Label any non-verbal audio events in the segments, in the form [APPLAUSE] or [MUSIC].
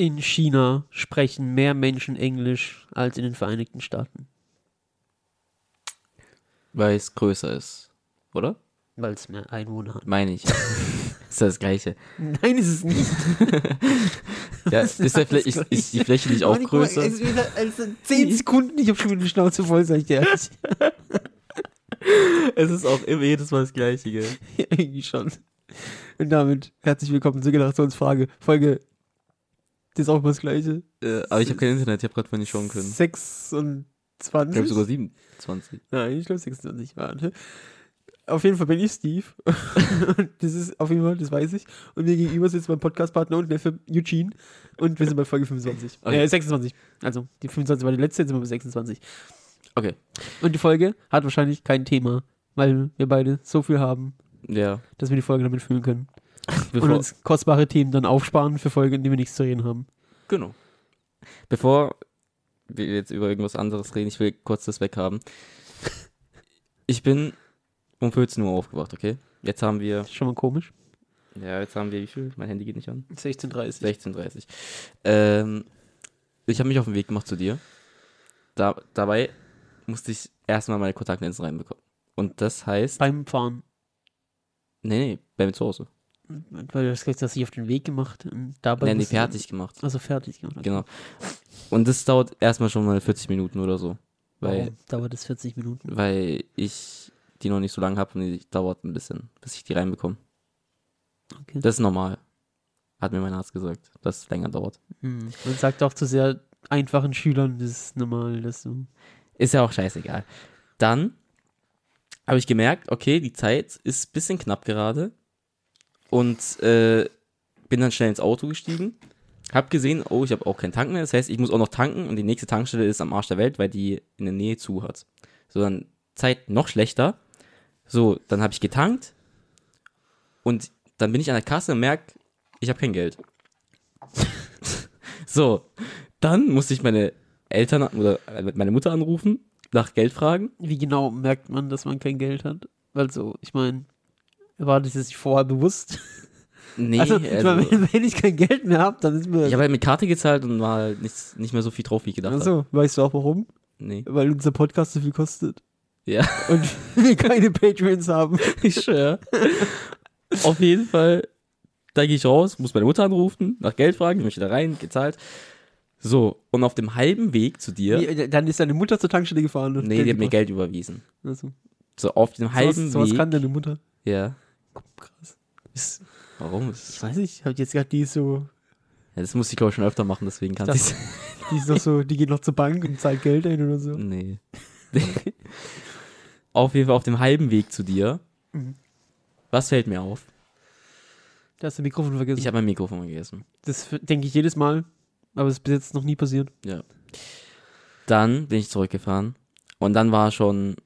In China sprechen mehr Menschen Englisch als in den Vereinigten Staaten. Weil es größer ist, oder? Weil es mehr Einwohner hat. Meine ich. [LAUGHS] ist das gleiche. Nein, ist es nicht. [LAUGHS] Ja, ist, [LAUGHS] ist, gleich. ist die Fläche nicht auch Mann, größer? Es ist wieder, also 10 Sekunden, ich hab schon wieder die Schnauze voll, sag ich dir ehrlich. Es ist auch immer jedes Mal das Gleiche, gell? Irgendwie schon. Und damit herzlich willkommen zur Generationsfrage. Folge, das ist auch immer das Gleiche. Äh, aber ich habe kein Internet, ich habe gerade vorhin nicht schauen können. 26? Ich glaube sogar 27. Nein, ich glaube 26 waren. Auf jeden Fall bin ich Steve. und [LAUGHS] das ist auf jeden Fall, das weiß ich. Und mir gegenüber sitzt mein Podcastpartner und Neffe Eugene. Und wir sind bei Folge 25. Okay. Äh, 26. Also, die 25 war die letzte, jetzt sind wir bei 26. Okay. Und die Folge hat wahrscheinlich kein Thema, weil wir beide so viel haben, Ja. dass wir die Folge damit füllen können. Und Bevor, uns kostbare Themen dann aufsparen für Folgen, in denen wir nichts zu reden haben. genau. Bevor wir jetzt über irgendwas anderes reden, ich will kurz das weghaben. [LAUGHS] Ich bin um 14 Uhr aufgewacht, okay? Jetzt haben wir, Das ist schon mal komisch. ja, jetzt haben wir, wie viel? Mein Handy geht nicht an. 16.30 16.30 Ähm, ich habe mich auf den Weg gemacht zu dir. Da, dabei musste ich erstmal meine Kontaktlinsen reinbekommen. Und das heißt, Beim Fahren. nee, nee, bei mir zu Hause. Weil du hast gesagt, dass ich auf den Weg gemacht und dabei. Nee, nee, fertig gemacht. Also fertig gemacht. Genau. Und das dauert erstmal schon mal 40 Minuten oder so. Weil, Warum dauert es 40 Minuten? weil ich die noch nicht so lange habe und die dauert ein bisschen, bis ich die reinbekomme. Okay. Das ist normal. Hat mir mein Arzt gesagt, dass es länger dauert. Hm. Man sagt auch zu sehr einfachen Schülern, das ist normal, dass du. Ist ja auch scheißegal. Dann habe ich gemerkt, okay, die Zeit ist ein bisschen knapp gerade. Und äh, bin dann schnell ins Auto gestiegen. Hab gesehen, oh, ich habe auch keinen Tank mehr. Das heißt, ich muss auch noch tanken und die nächste Tankstelle ist am Arsch der Welt, weil die in der Nähe zu hat. So, dann Zeit noch schlechter. So, dann habe ich getankt und dann bin ich an der Kasse und merke, ich habe kein Geld. [LAUGHS] so, dann musste ich meine Eltern oder äh, meine Mutter anrufen, nach Geld fragen. Wie genau merkt man, dass man kein Geld hat? Weil so, ich meine, war das sich vorher bewusst? Nee, also, also, ich mein, wenn, ich kein Geld mehr habe, dann ist mir. ich habe halt mit Karte gezahlt und war halt nicht, nicht mehr so viel drauf, wie ich gedacht habe. Achso, weißt du auch warum? Nee. Weil unser Podcast so viel kostet. Ja, Und [LAUGHS] wir keine Patreons haben. [LAUGHS] ich schwör. Auf jeden Fall, da gehe ich raus, muss meine Mutter anrufen, nach Geld fragen, ich möchte da rein, gezahlt. So, und auf dem halben Weg zu dir, Wie, dann ist deine Mutter zur Tankstelle gefahren. und nee, die hat mir. Geld überwiesen. Also, So, auf dem halben sowas Weg. kann deine Mutter. ja. Krass. Ist, warum? Ich Ist, weiß nicht, ich habe jetzt gerade die so, ja, das muss ich, glaube ich, schon öfter machen, deswegen kann Das- ich die ist doch so, die geht noch zur Bank und zahlt Geld ein oder so. Nee. [LAUGHS] auf jeden Fall auf dem halben Weg zu dir. Mhm. Was fällt mir auf? Da hast du Mikrofon vergessen. Ich habe mein Mikrofon vergessen. das denke ich jedes Mal, aber es ist bis jetzt noch nie passiert. Ja. Dann bin ich zurückgefahren. Und dann war schon,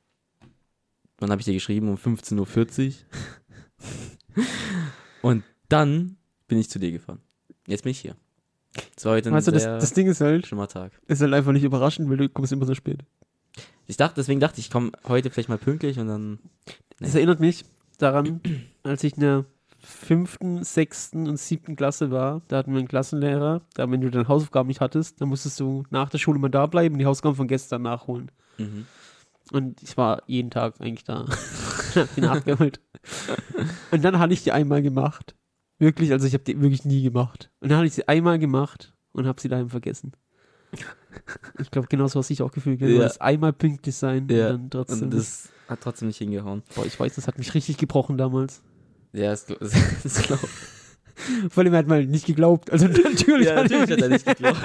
wann habe ich dir geschrieben? Um 15.40 Uhr. Und dann bin ich zu dir gefahren. Jetzt bin ich hier. Es war heute ein weißt du, das, das Ding ist halt, schlimmer Tag. ist halt einfach nicht überraschend, weil du kommst immer so spät. Ich dachte, deswegen dachte ich, ich komme heute vielleicht mal pünktlich und dann. Das Nee. erinnert mich daran, [CLEARS THROAT] als ich in der fünften, sechsten und siebten Klasse war, da hatten wir einen Klassenlehrer, da wenn du deine Hausaufgaben nicht hattest, dann musstest du nach der Schule mal da bleiben und die Hausaufgaben von gestern nachholen. Mhm. Und ich war jeden Tag eigentlich da. [LAUGHS] hab die nachgeholt. [LAUGHS] Und dann hatte ich die einmal gemacht. Wirklich, also ich habe die wirklich nie gemacht. Und dann hatte ich sie einmal gemacht und habe sie daheim vergessen. Ich glaube, genauso hast du dich auch gefühlt. Genau, Ja. das einmal pünktlich sein Ja, und dann trotzdem. Und das hat trotzdem nicht hingehauen. boah, ich weiß, das hat mich richtig gebrochen damals. Ja, das, [LAUGHS] das, glaube Vor allem er hat mal nicht geglaubt. Also [LAUGHS] natürlich, Ja, hat er natürlich hat er nicht nicht geglaubt.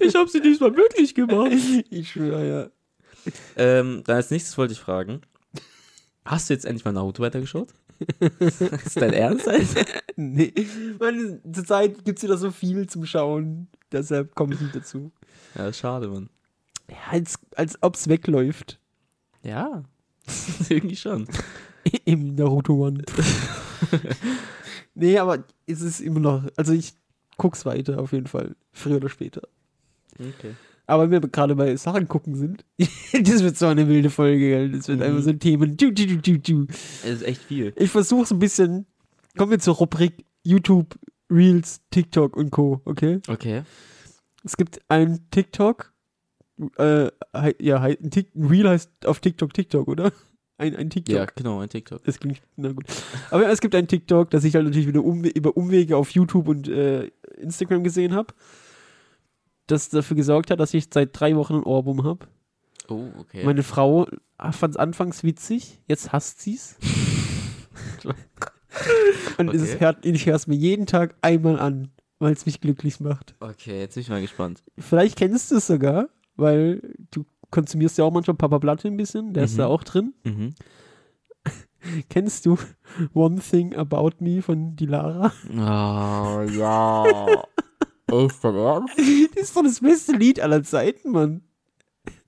Ich habe sie diesmal wirklich gemacht. Ich schwöre, ja. ähm, dann als nächstes wollte ich fragen: Hast du jetzt endlich mal Naruto weitergeschaut? [LAUGHS] ist dein Ernst? Alter? [LAUGHS] Nee. Weil zur Zeit gibt es wieder so viel zum Schauen. Deshalb komme ich nicht dazu. Ja, schade, Mann. Ja, als, als ob es wegläuft. Ja, [LAUGHS] irgendwie schon. Im Naruto One. nee, aber es ist immer noch. Also ich guck's weiter auf jeden Fall. Früher oder später. Okay. Aber wenn wir gerade bei Sachen gucken sind, [LAUGHS] das wird so eine wilde Folge? Das wird Mhm. einfach so Themen. Du, du, du, du. Es ist echt viel. Ich versuche so ein bisschen. Kommen wir zur Rubrik YouTube Reels, TikTok und Co., okay? Okay. Es gibt ein TikTok, äh, ja, ein, Tik- ein Reel heißt auf TikTok TikTok, oder? Ein, ein TikTok. Ja, genau, ein TikTok. Das klingt, na gut. Aber ja, es gibt ein TikTok, das ich halt natürlich wieder umwe über Umwege auf YouTube und äh, Instagram gesehen habe, das dafür gesorgt hat, dass ich seit drei Wochen ein Ohrwurm habe. Oh, okay. Meine Frau fand es anfangs witzig, jetzt hasst sie's. [LAUGHS] und es Okay. hört, ich höre es mir jeden Tag einmal an, weil es mich glücklich macht. okay, jetzt bin ich mal gespannt. Vielleicht kennst du es sogar, weil du konsumierst ja auch manchmal Papa Platte ein bisschen, der ist Mhm. da auch drin. Mhm. [LAUGHS] Kennst du One Thing About Me von Dilara? Oh, ja. [LAUGHS] Ist [LAUGHS] das ist doch das beste Lied aller Zeiten, Mann.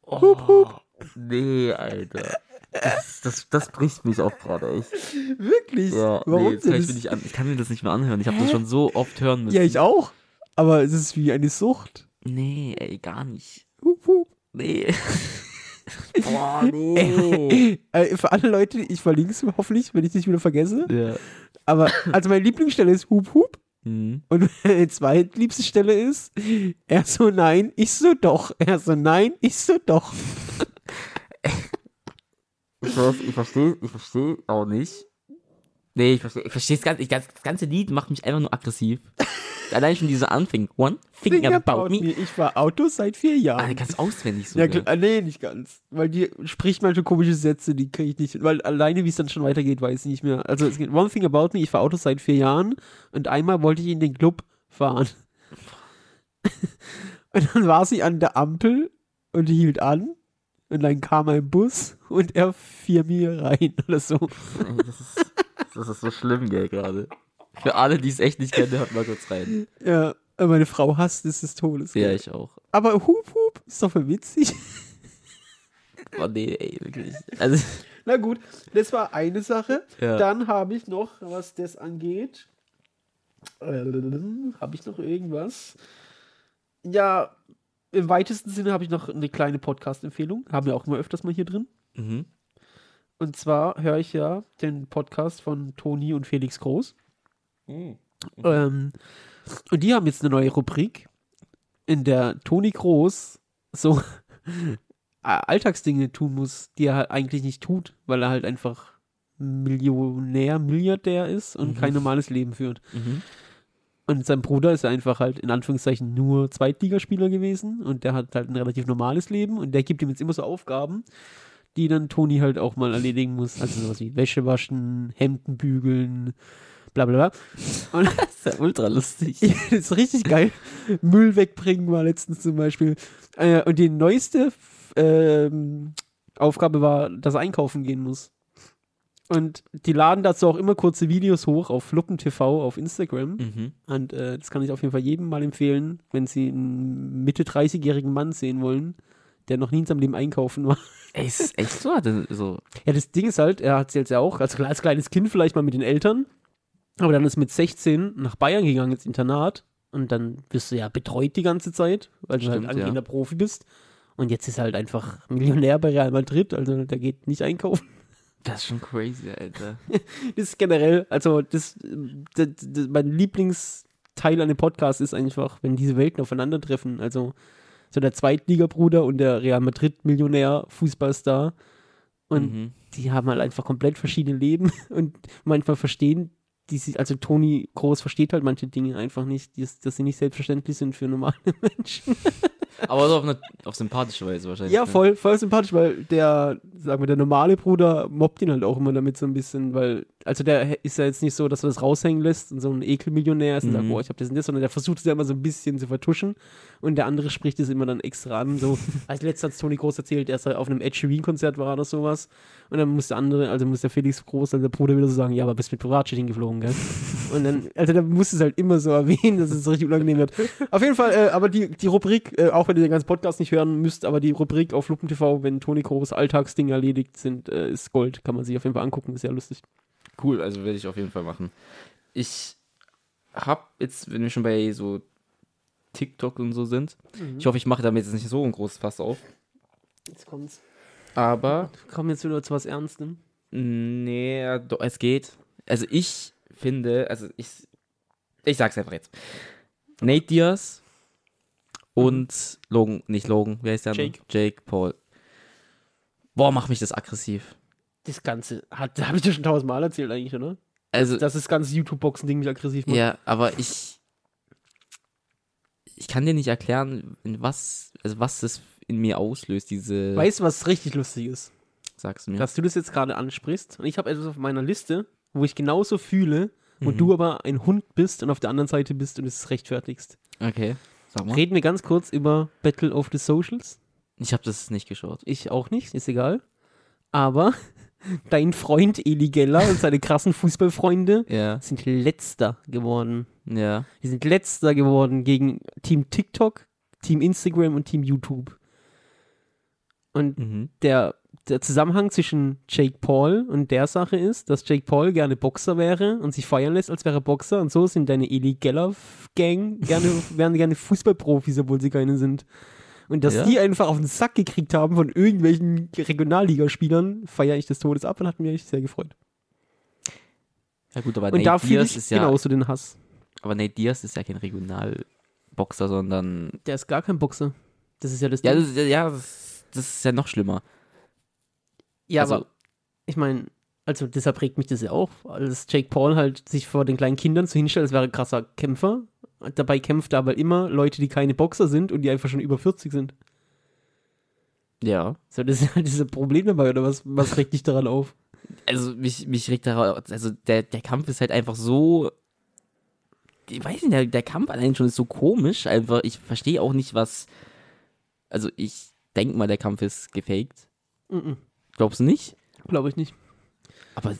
Oh, nee, Alter. Das, das, das bricht mich auch gerade echt. Wirklich? Ja, Warum nee, denn? ich, nicht an, ich kann mir das nicht mehr anhören. Ich habe das schon so oft hören müssen. ja, ich auch. Aber es ist wie eine Sucht. Nee, ey, gar nicht. Hup, hup. Nee. [LAUGHS] Boah, nee. Äh, für alle Leute, ich verlinke es hoffentlich, wenn ich dich wieder vergesse. ja. Aber, also meine Lieblingsstelle ist Hup Hup. Mhm. Und [LAUGHS] meine zweitliebste Stelle ist, er so nein, ich so doch. Er so nein, ich so doch. [LAUGHS] Ich, weiß, ich verstehe ich versteh auch nicht. Nee, ich verstehe ich versteh das, ganze, ich, das ganze Lied macht mich einfach nur aggressiv. [LAUGHS] Allein schon dieser Anfang. One thing about about me. me. Ich war Auto seit vier Ah, Jahren. der kannst auswendig so. Ja, klar, äh, nee, nicht ganz. Weil die spricht manche komische Sätze, die kriege ich nicht. Weil alleine, wie es dann schon weitergeht, weiß ich nicht mehr. Also, es geht One Thing About Me, ich fahre Autos seit vier Jahren und einmal wollte ich in den Club fahren. [LAUGHS] und dann war sie an der Ampel und die hielt an und dann kam ein Bus und er fiel mir rein oder so. Das ist, das ist so schlimm, gell, gerade. Für alle, die es echt nicht kennen, hört mal kurz rein. Ja, meine Frau hasst es des Todes. Ja, gell. ich auch. Aber Hup Hup ist doch voll witzig. [LAUGHS] Oh nee, ey, wirklich. Also, [LAUGHS] Na gut, das war eine Sache. Ja. Dann habe ich noch, was das angeht, äh, habe ich noch irgendwas? Ja, im weitesten Sinne habe ich noch eine kleine Podcast-Empfehlung. Haben wir auch immer öfters mal hier drin. mhm. Und zwar höre ich ja den Podcast von Toni und Felix Groß. Ähm, und die haben jetzt eine neue Rubrik, in der Toni Groß so [LAUGHS] Alltagsdinge tun muss, die er halt eigentlich nicht tut, weil er halt einfach Millionär, Milliardär ist und Mhm. kein normales Leben führt. Mhm. Und sein Bruder ist einfach halt in Anführungszeichen nur Zweitligaspieler gewesen und der hat halt ein relativ normales Leben und der gibt ihm jetzt immer so Aufgaben, die dann Toni halt auch mal erledigen muss. Also sowas wie Wäsche waschen, Hemden bügeln, bla bla bla. Und [LAUGHS] Das ist ja ultra lustig. [LAUGHS] das ist richtig geil. Müll wegbringen war letztens zum Beispiel. Äh, und die neueste ähm, Aufgabe war, dass er einkaufen gehen muss. Und die laden dazu auch immer kurze Videos hoch auf Fluppen TV auf Instagram. Mhm. Und äh, das kann ich auf jeden Fall jedem mal empfehlen, wenn sie einen Mitte 30-jährigen Mann sehen wollen, der noch nie in seinem Leben einkaufen war. [LAUGHS] Ey, ist es echt so? So. Ja, das Ding ist halt, er hat es jetzt ja auch, also als kleines Kind vielleicht mal mit den Eltern, aber dann ist mit 16 nach Bayern gegangen ins Internat und dann bist du ja betreut die ganze Zeit, weil du halt Stimmt, angehender ja. Profi bist. Und jetzt ist er halt einfach Millionär bei Real Madrid, also der geht nicht einkaufen. [LAUGHS] Das ist schon crazy, Alter. Das ist generell, also das, das, das mein Lieblingsteil an dem Podcast ist einfach, wenn diese Welten aufeinandertreffen. Also so der Zweitligabruder und der Real Madrid-Millionär, Fußballstar. Und mhm. die haben halt einfach komplett verschiedene Leben [LAUGHS] und manchmal verstehen die sich, also Toni Groß versteht halt manche Dinge einfach nicht, die, dass sie nicht selbstverständlich sind für normale [LAUGHS] Menschen. Aber so auf, eine, auf sympathische Weise wahrscheinlich. Ja, ne? voll, voll sympathisch, weil der, sagen wir, der normale Bruder mobbt ihn halt auch immer damit so ein bisschen, weil, also der ist ja jetzt nicht so, dass er das raushängen lässt und so ein Ekelmillionär ist und sagt, Mhm. boah, ich hab das und das, sondern der versucht es ja immer so ein bisschen zu vertuschen und der andere spricht es immer dann extra an, so, [LAUGHS] als letzter hat Toni Groß erzählt, er ist auf einem Ed Sheeran-Konzert war oder sowas und dann muss der andere, also muss der Felix Groß, also der Bruder wieder so sagen, ja, aber bist mit Privatjet hingeflogen, gell? Und dann, also der muss es halt immer so erwähnen, dass es richtig unangenehm wird. Auf jeden Fall, äh, aber die, die Rubrik, äh, auch wenn ihr den ganzen Podcast nicht hören müsst, aber die Rubrik auf Lupen TV, wenn Toni Groß Alltagsdinge erledigt sind, äh, ist Gold. Kann man sich auf jeden Fall angucken, ist sehr lustig. Cool, also werde ich auf jeden Fall machen. Ich habe jetzt, wenn wir schon bei so TikTok und so sind, ich hoffe, ich mache damit jetzt nicht so ein großes Fass auf, Jetzt kommt's. aber Kommen jetzt wieder zu was Ernstem. nee, doch, es geht. Also ich finde, also ich Ich sag's einfach jetzt. Nate Diaz und Logan, nicht Logan, wer ist der? Jake. Jake Paul. Boah, macht mich das aggressiv. Das Ganze, hat, habe ich dir schon tausendmal erzählt eigentlich, oder? Also, Dass das ganze YouTube-Boxen-Ding mich aggressiv macht. ja, aber ich. Ich kann dir nicht erklären, was, also was das in mir auslöst, diese. Weißt du, was richtig lustig ist? sagst du mir. Dass du das jetzt gerade ansprichst. Und ich habe etwas auf meiner Liste, wo ich genauso fühle und Mhm. du aber ein Hund bist und auf der anderen Seite bist und es rechtfertigst. Okay. Sag mal. Reden wir ganz kurz über Battle of the Socials. Ich habe das nicht geschaut. Ich auch nicht, ist egal. Aber [LAUGHS] dein Freund Eli Geller und seine krassen Fußballfreunde Ja. sind letzter geworden. Ja. Die sind letzter geworden gegen Team TikTok, Team Instagram und Team YouTube. Und Mhm. der, der Zusammenhang zwischen Jake Paul und der Sache ist, dass Jake Paul gerne Boxer wäre und sich feiern lässt, als wäre er Boxer. Und so sind deine Eli Geller Gang gerne, [LAUGHS] wären gerne Fußballprofis, obwohl sie keine sind. Und dass Ja. die einfach auf den Sack gekriegt haben von irgendwelchen Regionalligaspielern, feiere ich des Todes ab und hat mich sehr gefreut. Ja gut, aber Und Nate da fühle ich ist ja, genauso den Hass. aber Nate Diaz ist ja kein Regionalboxer, sondern Der ist gar kein Boxer. Das ist ja das ja, Ding. das, ja, das, das ist ja noch schlimmer. Ja, Also- aber ich meine, also deshalb regt mich das ja auch, als Jake Paul halt sich vor den kleinen Kindern so hinstellt, als wäre ein krasser Kämpfer. Dabei kämpft er aber immer Leute, die keine Boxer sind und die einfach schon über 40 sind. Ja. So, das ist halt dieses Problem dabei, oder was, was regt dich daran auf? Also mich, mich regt darauf, also der, der Kampf ist halt einfach so. Ich weiß nicht, der, der Kampf allein schon ist so komisch. Einfach, ich verstehe auch nicht, was. Also ich denke mal, der Kampf ist gefaked. Mhm. Glaubst du nicht? Glaube ich nicht. Aber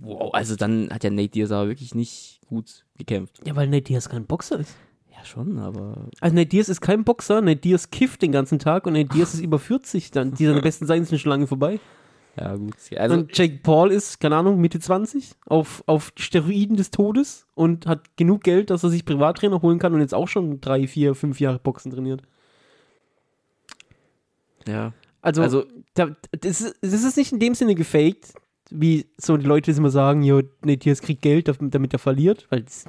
wow, also dann hat ja Nate Diaz aber wirklich nicht gut gekämpft. Ja, weil Nate Diaz kein Boxer ist. Ja, schon, aber. Also Nate Diaz ist kein Boxer, Nate Diaz kifft den ganzen Tag und Nate Diaz [LAUGHS] ist über 40, dann die seine besten Seiten sind schon lange vorbei. Ja, gut. Also, und Jake Paul ist, keine Ahnung, Mitte 20, auf, auf Steroiden des Todes und hat genug Geld, dass er sich Privattrainer holen kann und jetzt auch schon drei, vier, fünf Jahre Boxen trainiert. ja. Also, Also, da, das, ist, das ist nicht in dem Sinne gefaked, wie so die Leute immer sagen, jo, Nate Diaz kriegt Geld, damit er verliert, weil das,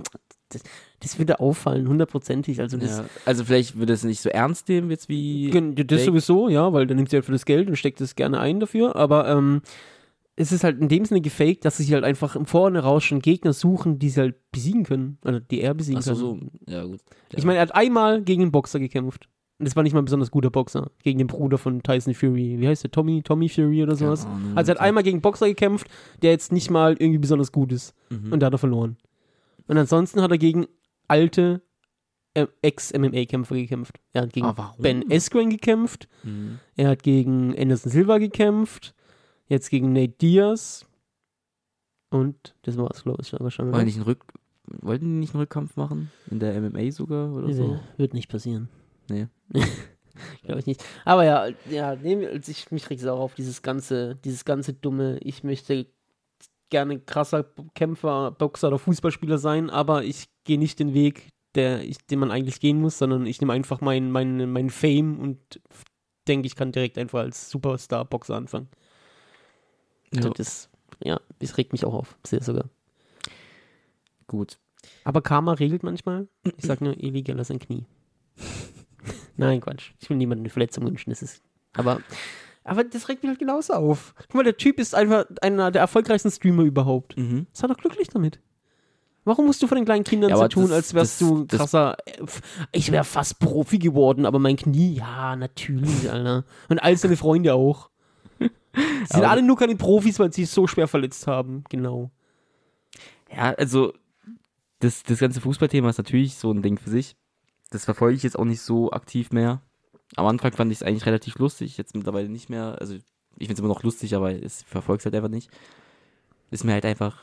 das, das würde auffallen, hundertprozentig. Also das, ja. also vielleicht würde es nicht so ernst nehmen, jetzt wie. Das sowieso, ja, weil dann nimmt sie halt für das Geld und steckt es gerne ein dafür, aber ähm, es ist halt in dem Sinne gefaked, dass sie sich halt einfach im Vorhinein schon Gegner suchen, die sie halt besiegen können, also die er besiegen Achso, kann. so. Ja, gut. Ja. Ich meine, er hat einmal gegen einen Boxer gekämpft. Und das war nicht mal ein besonders guter Boxer. Gegen den Bruder von Tyson Fury. Wie heißt der? Tommy? Tommy Fury oder sowas? Keine Ahnung. Also er hat einmal gegen einen Boxer gekämpft, der jetzt nicht mal irgendwie besonders gut ist. Mhm. Und da hat er verloren. Und ansonsten hat er gegen alte äh, Ex-MMA-Kämpfer gekämpft. Er hat gegen Aber warum? Ben Askren gekämpft. Mhm. Er hat gegen Anderson Silva gekämpft. Jetzt gegen Nate Diaz. Und das war's, glaube ich, einen Rück Wollten die nicht einen Rückkampf machen? In der MMA sogar oder so? Nee, Wird nicht passieren. Nee. [LAUGHS] Glaube ich nicht. Aber ja, ja, nehmen ich, mich regt es auch auf dieses ganze, dieses ganze dumme, ich möchte gerne krasser Kämpfer, Boxer oder Fußballspieler sein, aber ich gehe nicht den Weg, der ich, den man eigentlich gehen muss, sondern ich nehme einfach meinen mein, mein Fame und denke, ich kann direkt einfach als Superstar-Boxer anfangen. Ja. Das, ja, das regt mich auch auf, sehr sogar. Gut. Aber Karma regelt manchmal. Ich [CLEARS THROAT] sag nur, Eli Geller sein Knie. Nein, Quatsch. Ich will niemandem eine Verletzung wünschen. Das ist. Aber, aber das regt mich halt genauso auf. Guck mal, der Typ ist einfach einer der erfolgreichsten Streamer überhaupt. Mhm. Sei doch glücklich damit. Warum musst du von den kleinen Kindern Ja, so tun, das- als wärst das- du krasser. äh, Ich wäre fast Profi geworden, aber mein Knie, ja, natürlich, Alter. Und all seine Freunde auch. [LAUGHS] Sie sind alle nur keine Profis, weil sie sich so schwer verletzt haben. Genau. Ja, also das, das ganze Fußballthema ist natürlich so ein Ding für sich. Das verfolge ich jetzt auch nicht so aktiv mehr. Am Anfang fand ich es eigentlich relativ lustig, jetzt mittlerweile nicht mehr. Also ich finde es immer noch lustig, aber es verfolgt halt einfach nicht. Ist mir halt einfach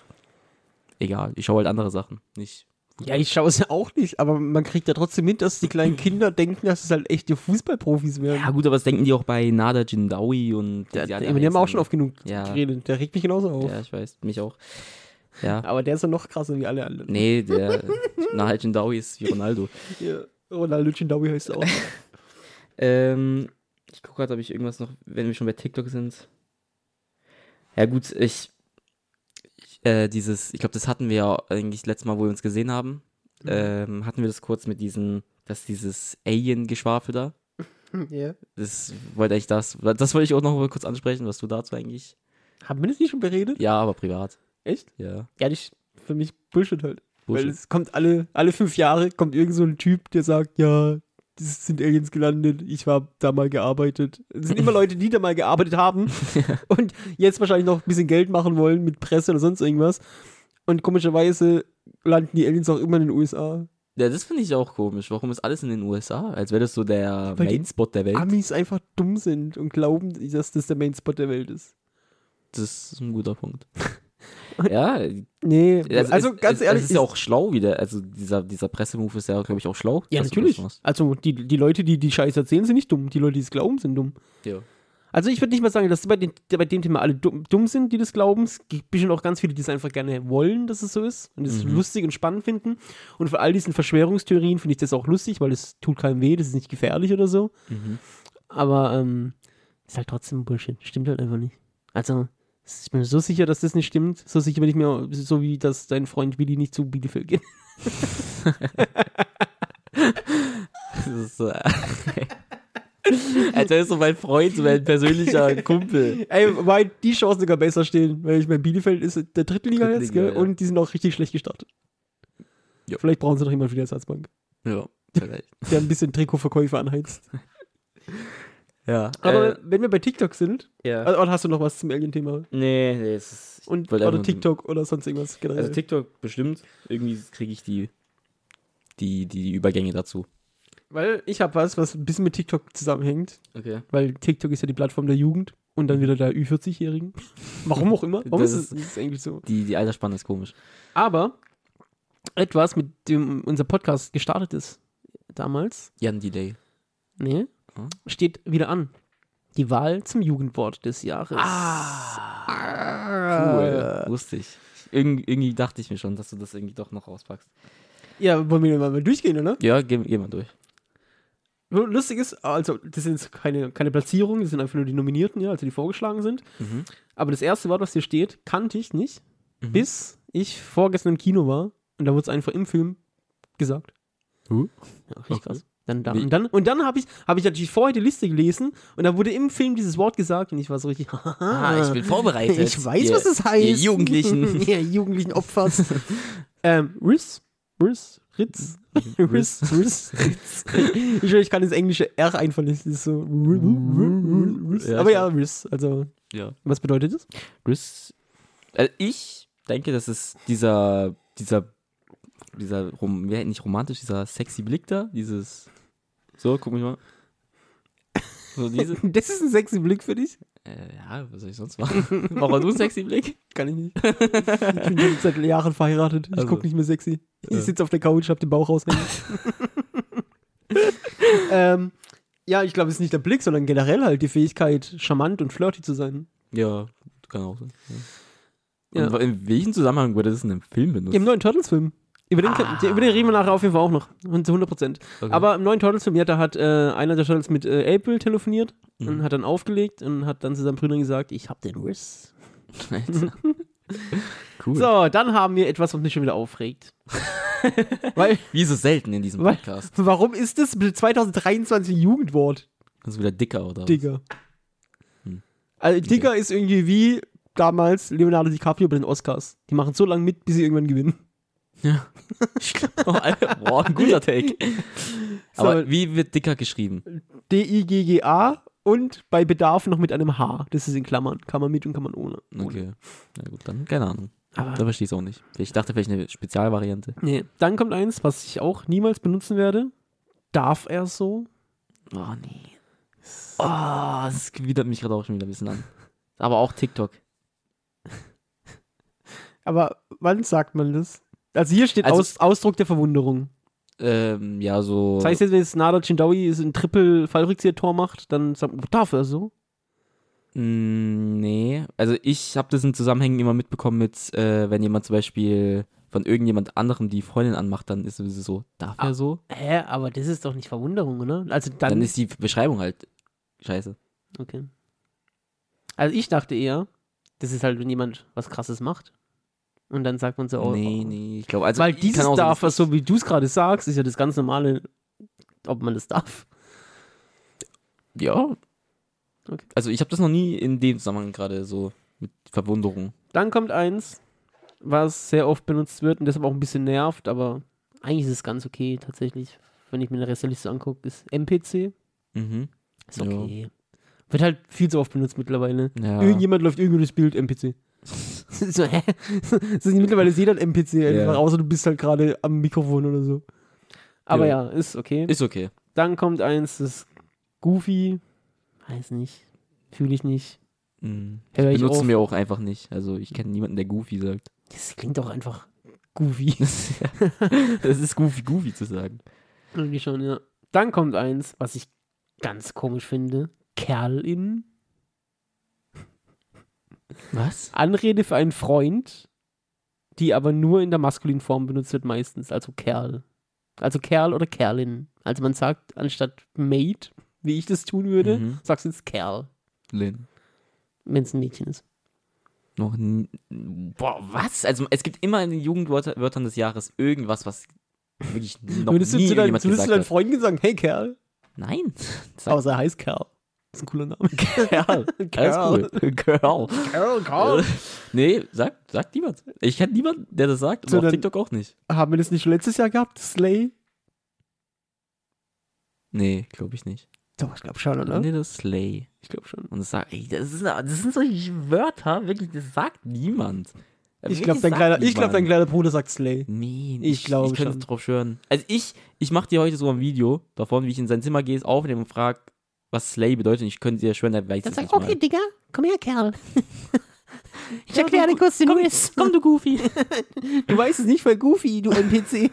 egal. Ich schaue halt andere Sachen, nicht. Ja, ich schaue es ja [LAUGHS] auch nicht, aber man kriegt ja trotzdem mit, dass die kleinen Kinder denken, dass es halt echte Fußballprofis werden. Ja gut, aber das denken die auch bei Nada Jindawi und der, die der, anderen die haben auch schon oft genug Ja. geredet. Der regt mich genauso auf. Ja, ich weiß, mich auch. Ja. Aber der ist ja noch krasser wie alle anderen. Nee, der [LAUGHS] Nada Jindawi ist wie Ronaldo. Ja. Ronaldo Chindawi heißt er auch. [LAUGHS] Ähm, ich gucke gerade, ob ich irgendwas noch, wenn wir schon bei TikTok sind. Ja gut, ich, ich äh, dieses, ich glaube, das hatten wir ja eigentlich letztes Mal, wo wir uns gesehen haben, Mhm. ähm, hatten wir das kurz mit diesen, dass dieses Alien-Geschwafel da, [LAUGHS] Ja. das wollte eigentlich das, das wollte ich auch noch mal kurz ansprechen, was du dazu eigentlich, Haben wir das nicht schon beredet? ja, aber privat, Echt? ja. Ja, das ist für mich Bullshit halt. Weil Bullshit. es kommt alle, alle fünf Jahre kommt irgend so ein Typ, der sagt, ja, das sind Aliens gelandet, ich war da mal gearbeitet. Es sind immer Leute, die da mal gearbeitet haben [LAUGHS] und jetzt wahrscheinlich noch ein bisschen Geld machen wollen mit Presse oder sonst irgendwas. Und komischerweise landen die Aliens auch immer in den USA. Ja, das finde ich auch komisch. Warum ist alles in den USA? Als wäre das so der Weil Mainspot der Welt. Amis einfach dumm sind und glauben, dass das der Mainspot der Welt ist. Das ist ein guter Punkt. [LAUGHS] ja, Nee, also, also es, ganz es, ehrlich. Es ist ja auch schlau wieder. Also dieser, dieser Pressemove ist ja, glaube ich, auch schlau. ja, natürlich. das. Also die, die Leute, die die Scheiße erzählen, sind nicht dumm. Die Leute, die es glauben, sind dumm. Ja. Also ich würde nicht mal sagen, dass bei, den, bei dem Thema alle dumm, dumm sind, die das glauben. Es gibt bestimmt auch ganz viele, die es einfach gerne wollen, dass es so ist und es Mhm. lustig und spannend finden. Und für all diesen Verschwörungstheorien finde ich das auch lustig, weil es tut keinem weh, das ist nicht gefährlich oder so. Mhm. Aber ähm, ist halt trotzdem Bullshit. Stimmt halt einfach nicht. Also ich bin mir so sicher, dass das nicht stimmt. So sicher bin ich mir, so wie dass dein Freund Willi nicht zu Bielefeld geht. [LAUGHS] Das ist so. [LAUGHS] Alter, ist so mein Freund, so mein persönlicher [LAUGHS] Kumpel. Ey, weil die Chancen sogar besser stehen, weil ich meine, Bielefeld ist der dritte Liga jetzt, Drittliga, gell? ja. Und die sind auch richtig schlecht gestartet. Ja. Vielleicht brauchen sie noch jemand für die Ersatzbank, Ja, vielleicht. der ein bisschen Trikotverkäufe anheizt. Ja. Aber äh, wenn wir bei TikTok sind, ja. also, oder hast du noch was zum Alien-Thema? nee, nee, es ist. Und oder TikTok oder sonst irgendwas generell? Also TikTok bestimmt. Irgendwie kriege ich die, die, die Übergänge dazu. weil ich habe was, was ein bisschen mit TikTok zusammenhängt, Okay. weil TikTok ist ja die Plattform der Jugend und dann wieder der Ü40-Jährigen. [LAUGHS] Warum auch immer. Warum Das ist es ist eigentlich so? Die, die Altersspanne ist komisch. Aber etwas, mit dem unser Podcast gestartet ist damals, Jan Delay. Nee. Steht wieder an. Die Wahl zum Jugendwort des Jahres. Cool. Wusste ich. Irgend, irgendwie dachte ich mir schon, dass du das irgendwie doch noch rauspackst. Ja, wollen wir mal durchgehen, oder? Ja, geh, geh mal durch. Lustig ist, also, das sind keine, keine Platzierungen, das sind einfach nur die Nominierten, ja, also die vorgeschlagen sind. Mhm. Aber das erste Wort, was hier steht, kannte ich nicht, Mhm. bis ich vorgestern im Kino war und da wurde es einfach im Film gesagt. Huh? Ja, richtig Okay. krass. Dann, dann, und dann, und dann habe ich, hab ich natürlich vorher die Liste gelesen und da wurde im Film dieses Wort gesagt und ich war so richtig, [LAUGHS] Ah, ich bin vorbereitet. Ich weiß, Ihr- was es heißt. Ihr Jugendlichen. [LAUGHS] ihr Jugendlichen Opfers. [LAUGHS] ähm, Riss? Riss? Ritz? Riss? Riss? Ritz? Ich, ich kann das englische R einfach nicht. Das ist so. Ja, Aber ja, Riss. Also, Ja. was bedeutet das? Riss. Also ich denke, das ist dieser, dieser, dieser, nicht romantisch, dieser sexy Blick da, dieses, so, guck mich mal. So diese, [LAUGHS] Das ist ein sexy Blick für dich? äh, ja, was soll ich sonst machen? [LAUGHS] Warum du einen sexy Blick? Kann ich nicht. [LAUGHS] Ich bin schon seit Jahren verheiratet. Ich Also. gucke nicht mehr sexy. Ich Ja. sitze auf der Couch, hab den Bauch raushängen. ähm, ja, ich glaube, es ist nicht der Blick, sondern generell halt die Fähigkeit, charmant und flirty zu sein. Ja, kann auch sein. Ja. Ja. In welchem Zusammenhang wurde das in einem Film benutzt? Im neuen Turtles-Film. Über den, Ah. über den reden wir nachher auf jeden Fall auch noch. Und zu 100 Prozent. Okay. Aber im neuen Turtles-Film, ja, da hat äh, einer der Turtles mit äh, April telefoniert Mhm. und hat dann aufgelegt und hat dann zu seinen Brüdern gesagt, ich hab den Riss. [LAUGHS] cool. So, dann haben wir etwas, was mich schon wieder aufregt. [LAUGHS] Weil, Wie so selten in diesem Weil- Podcast. [LAUGHS] warum ist das 2023 ein Jugendwort? Das ist wieder dicker, oder? Digger. Hm. Also, Digger ist irgendwie wie damals Leonardo DiCaprio bei den Oscars. Die machen so lange mit, bis sie irgendwann gewinnen. Ja. [LAUGHS] oh, boah, ein guter Take. [LAUGHS] So. Aber wie wird dicker geschrieben? D-I-G-G-A und bei Bedarf noch mit einem H. Das ist in Klammern. Kann man mit und kann man ohne. ohne. Okay. Na gut, dann keine Ahnung. Aber Da verstehe ich es auch nicht. Ich dachte vielleicht eine Spezialvariante. nee. Dann kommt eins, was ich auch niemals benutzen werde. Darf er so? Oh nee. Oh, das widert mich gerade auch schon wieder ein bisschen an. Aber auch TikTok. [LAUGHS] Aber wann sagt man das? Also hier steht Also- Aus, Ausdruck der Verwunderung. Ähm, ja, so. Das heißt jetzt, wenn jetzt Nada Chindawi ein Triple-Fallrückzieher-Tor macht, dann sagt man, darf er so? Mm, nee. Also ich habe das in Zusammenhängen immer mitbekommen mit, äh, wenn jemand zum Beispiel von irgendjemand anderem die Freundin anmacht, dann ist es so, darf Ah. er so? Hä, aber das ist doch nicht Verwunderung, oder? Also dann, Dann, ist die Beschreibung halt scheiße. Okay. Also ich dachte eher, das ist halt, wenn jemand was krasses macht. Und dann sagt man so, oh, nee, oh. nee, ich glaube, also Weil ich dieses auch darf, was so wie du es gerade sagst, ist ja das ganz normale, ob man das darf. Ja. Okay. Also ich habe das noch nie in dem Zusammenhang gerade so mit Verwunderung. Dann kommt eins, was sehr oft benutzt wird und deshalb auch ein bisschen nervt, aber eigentlich ist es ganz okay tatsächlich, wenn ich mir eine Restliste angucke, ist MPC. Mhm. Ist Ja. okay. Wird halt viel zu oft benutzt mittlerweile. Ja. Irgendjemand läuft irgendwo das Bild MPC. [LAUGHS] so, hä? [LAUGHS] Das ist mittlerweile ist jeder ein MPC einfach, Ja. außer du bist halt gerade am Mikrofon oder so. Aber Ja. ja, ist okay. Ist okay. Dann kommt eins, das Goofy. Weiß nicht. Fühle ich nicht. Mhm. Ich Benutzen auf. wir auch einfach nicht. Also ich kenne niemanden, der Goofy sagt. Das klingt doch einfach Goofy. [LAUGHS] Das ist Goofy Goofy zu sagen. Irgendwie schon, ja. Dann kommt eins, was ich ganz komisch finde. Kerlin. Was? Anrede für einen Freund, die aber nur in der maskulinen Form benutzt wird meistens, also Kerl. Also Kerl oder Kerlin. Also man sagt anstatt Mate, wie ich das tun würde, Mhm. sagst du jetzt Kerl, Lin. wenn es ein Mädchen ist. Noch. Boah, was? Also es gibt immer in den Jugendwörtern des Jahres irgendwas, was wirklich [LAUGHS] noch würdest du nie zu, dein, jemand würdest du gesagt deinen. Freunden sagen, hey Kerl? Nein. [LAUGHS] Außer er heißt Kerl. Ist ein cooler Name. Kerl. [LAUGHS] Alles cool. [LAUGHS] Girl. Kerl, Kerl. [LAUGHS] Nee, sagt, sagt niemand. Ich kenne niemanden, der das sagt. Und So, auf dann- TikTok auch nicht. Haben wir das nicht schon letztes Jahr gehabt? Slay? Nee, glaube ich nicht. Doch, ich glaube schon, oder? Nee, das ist Slay. Ich glaube schon. Und das sagt, ey, das, ist, das sind solche Wörter, wirklich, das sagt niemand. Ich glaube, dein, kleiner, ich glaub, dein kleiner Bruder sagt Slay. Nee, Ich glaube Ich könnte drauf schwören. Also ich, ich mache dir heute so ein Video davon, wie ich in sein Zimmer gehe, aufnehme und frage, was Slay bedeutet. Ich könnte dir schwören, er weiß Dann es sag nicht ich, okay, mal. Digga, komm her, Kerl. [LAUGHS] Ich erkläre dir kurz den komm, Riss. Komm, du Goofy. [LAUGHS] Du weißt es nicht, weil Goofy, du NPC.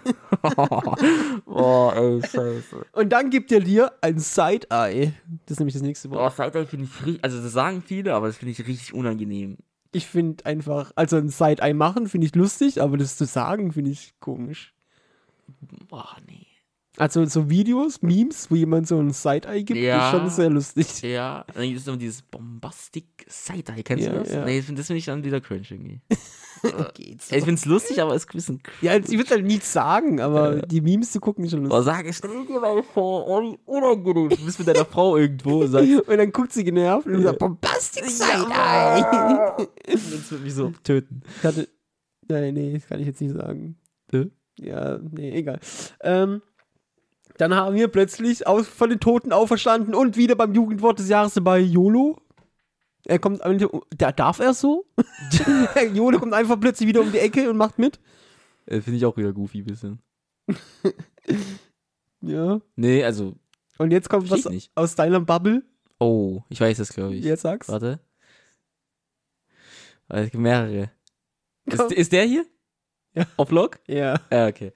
Boah, [LAUGHS] ey, scheiße. Und dann gibt er dir ein Side-Eye. Das ist nämlich das nächste Boah, Wort. Side-Eye finde ich richtig, also das sagen viele, aber das finde ich richtig unangenehm. Ich finde einfach, also ein Side-Eye machen finde ich lustig, aber das zu sagen finde ich komisch. Boah, nee. Also so Videos, Memes, wo jemand so ein Side-Eye gibt, Ja. ist schon sehr lustig. Ja, dann gibt es immer dieses Bombastic Side-Eye, kennst Ja, du das? ja. Nee, das finde ich dann wieder cringe irgendwie. [LAUGHS] Geht's. Ey, ich finde es lustig, aber es ist ein bisschen cringe. Ja, ich würde halt nichts sagen, aber die Memes zu gucken ist schon lustig. Boah, sag, stell dir mal vor, oh, unangenehm. Du bist mit deiner Frau irgendwo und sagst, [LAUGHS] Und dann guckt sie genervt und sagt, Bombastic Side-Eye. [LAUGHS] das wird mich so töten. Ich hatte, nein, nee, das kann ich jetzt nicht sagen. Hä? Ja, nee, egal. Ähm, dann haben wir plötzlich aus, von den Toten auferstanden und wieder beim Jugendwort des Jahres dabei YOLO. Er kommt, da darf er so? [LAUGHS] YOLO kommt einfach plötzlich wieder um die Ecke und macht mit. Äh, finde ich auch wieder goofy ein bisschen. [LAUGHS] Ja. Nee, also, Und jetzt kommt was nicht. aus deiner Bubble. oh, ich weiß es, glaube ich. Jetzt sag's. Warte. Es gibt mehrere. Ist, ist der hier? Ja. Auf Log? Ja. Ja, okay.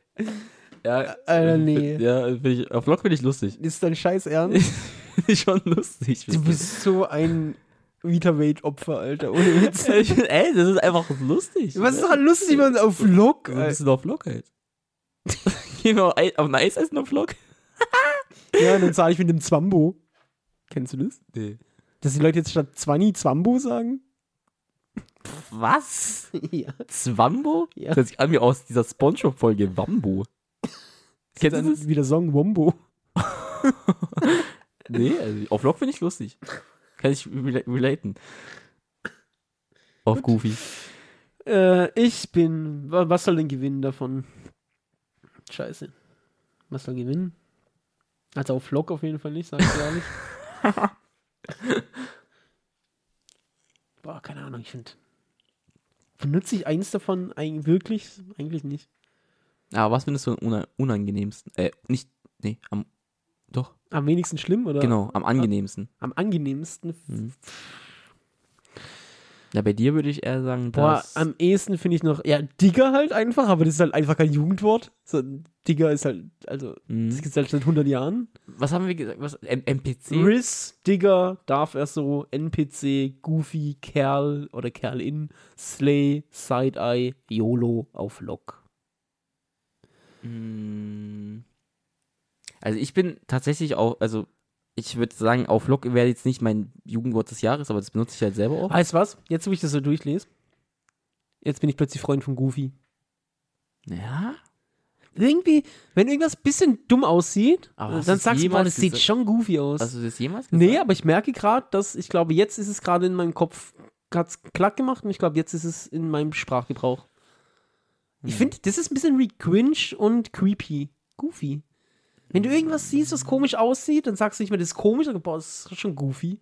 Ja, Alter, äh, nee. Ja, ich, auf Log bin ich lustig. Ist dein Scheiß ernst? [LAUGHS] Schon lustig. Du bist so ein Vita-Rage-Opfer, Alter. Ohne Witz. [LAUGHS] Ey, das ist einfach lustig. Was ist daran lustig, wenn man auf Look? Ein bisschen auf Vlog halt. [LAUGHS] Gehen wir auf Ei- auf ein Eis essen auf Vlog? Ja, dann zahle ich mit dem Zwambo. Kennst du das? Nee. Dass die Leute jetzt statt Zwanni Zwambo sagen? Was? Ja. Zwambo? Ja. Das hört sich an wie aus dieser Spongebob-Folge Wambo. Kennst Dann das? wieder Song Wombo. [LAUGHS] Nee, also auf Vlog finde ich lustig. Kann ich rela relaten. Auf Goofy. Äh, ich bin. wa- Was soll denn gewinnen davon? Scheiße. Was soll gewinnen? Also auf Vlog auf jeden Fall nicht, sag ich ehrlich. [LAUGHS] Boah, keine Ahnung, ich finde. Benutze ich eins davon eigentlich wirklich? Eigentlich nicht. Aber was findest du am una unangenehmsten? Äh, nicht, nee, am, doch, Am wenigsten schlimm oder? genau, am angenehmsten. Am angenehmsten. Mhm. Ja, bei dir würde ich eher sagen, Boah, dass, am ehesten finde ich noch, ja, Digger halt einfach, aber das ist halt einfach kein Jugendwort. So, Digger ist halt, also, Mhm. das gibt es halt seit 100 Jahren. was haben wir gesagt? Was, M MPC? Riz, Digger, darf er so, NPC, Goofy, Kerl oder Kerlin, Slay, Side-Eye, YOLO auf Lock. Mm. Also ich bin tatsächlich auch, also ich würde sagen, auf Vlog wäre jetzt nicht mein Jugendwort des Jahres, aber das benutze ich halt selber auch. Weißt du was? Jetzt, wo ich das so durchlese, Jetzt bin ich plötzlich Freund von Goofy. Ja. Irgendwie, wenn irgendwas bisschen dumm aussieht, Aber dann sagst du, boah, jemals das sieht schon goofy aus. Hast du das jemals gesagt? nee, aber ich merke gerade, dass ich glaube, jetzt ist es gerade in meinem Kopf, hat's klack gemacht und ich glaube, jetzt ist es in meinem Sprachgebrauch. Ich finde, das ist ein bisschen wie cringe und creepy. Goofy. Wenn du irgendwas siehst, was komisch aussieht, dann sagst du nicht mehr, das ist komisch, aber boah, das ist schon goofy.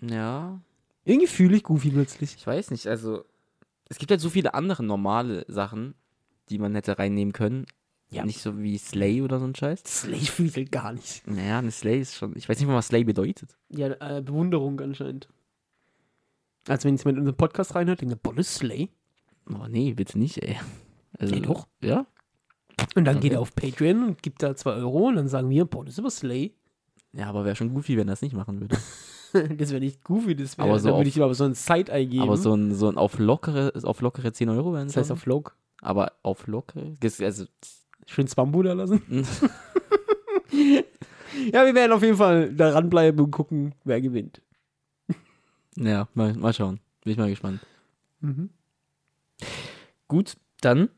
Ja. Irgendwie fühle ich goofy plötzlich. Ich weiß nicht, also es gibt halt so viele andere normale Sachen, die man hätte reinnehmen können. Ja. Nicht so wie Slay oder so ein Scheiß. Slay fühle ich halt gar nicht. Naja, eine Slay ist schon. Ich weiß nicht mal, was Slay bedeutet. Ja, äh, Bewunderung anscheinend. Als wenn jetzt jemand in unseren Podcast reinhört, denkt er, boah, Slay. Oh nee, bitte nicht, ey. Also, Nee, doch. Ja? Und dann Okay. geht er auf Patreon und gibt da 2 Euro und dann sagen wir, boah, das ist aber Slay. Ja, aber wäre schon goofy, wenn er das nicht machen würde. [LAUGHS] das wäre nicht goofy, das wäre, Aber so dann würde ich ihm aber so ein Side-Eye geben. Aber so ein, so ein auf lockere, auf lockere 10 Euro wären das heißt auf Log. Aber auf lockere? Also, Schön Bambu da lassen. [LAUGHS] [LAUGHS] ja, wir werden auf jeden Fall da ranbleiben und gucken, wer gewinnt. ja, mal, mal schauen. Bin ich mal gespannt. Mhm. Gut, dann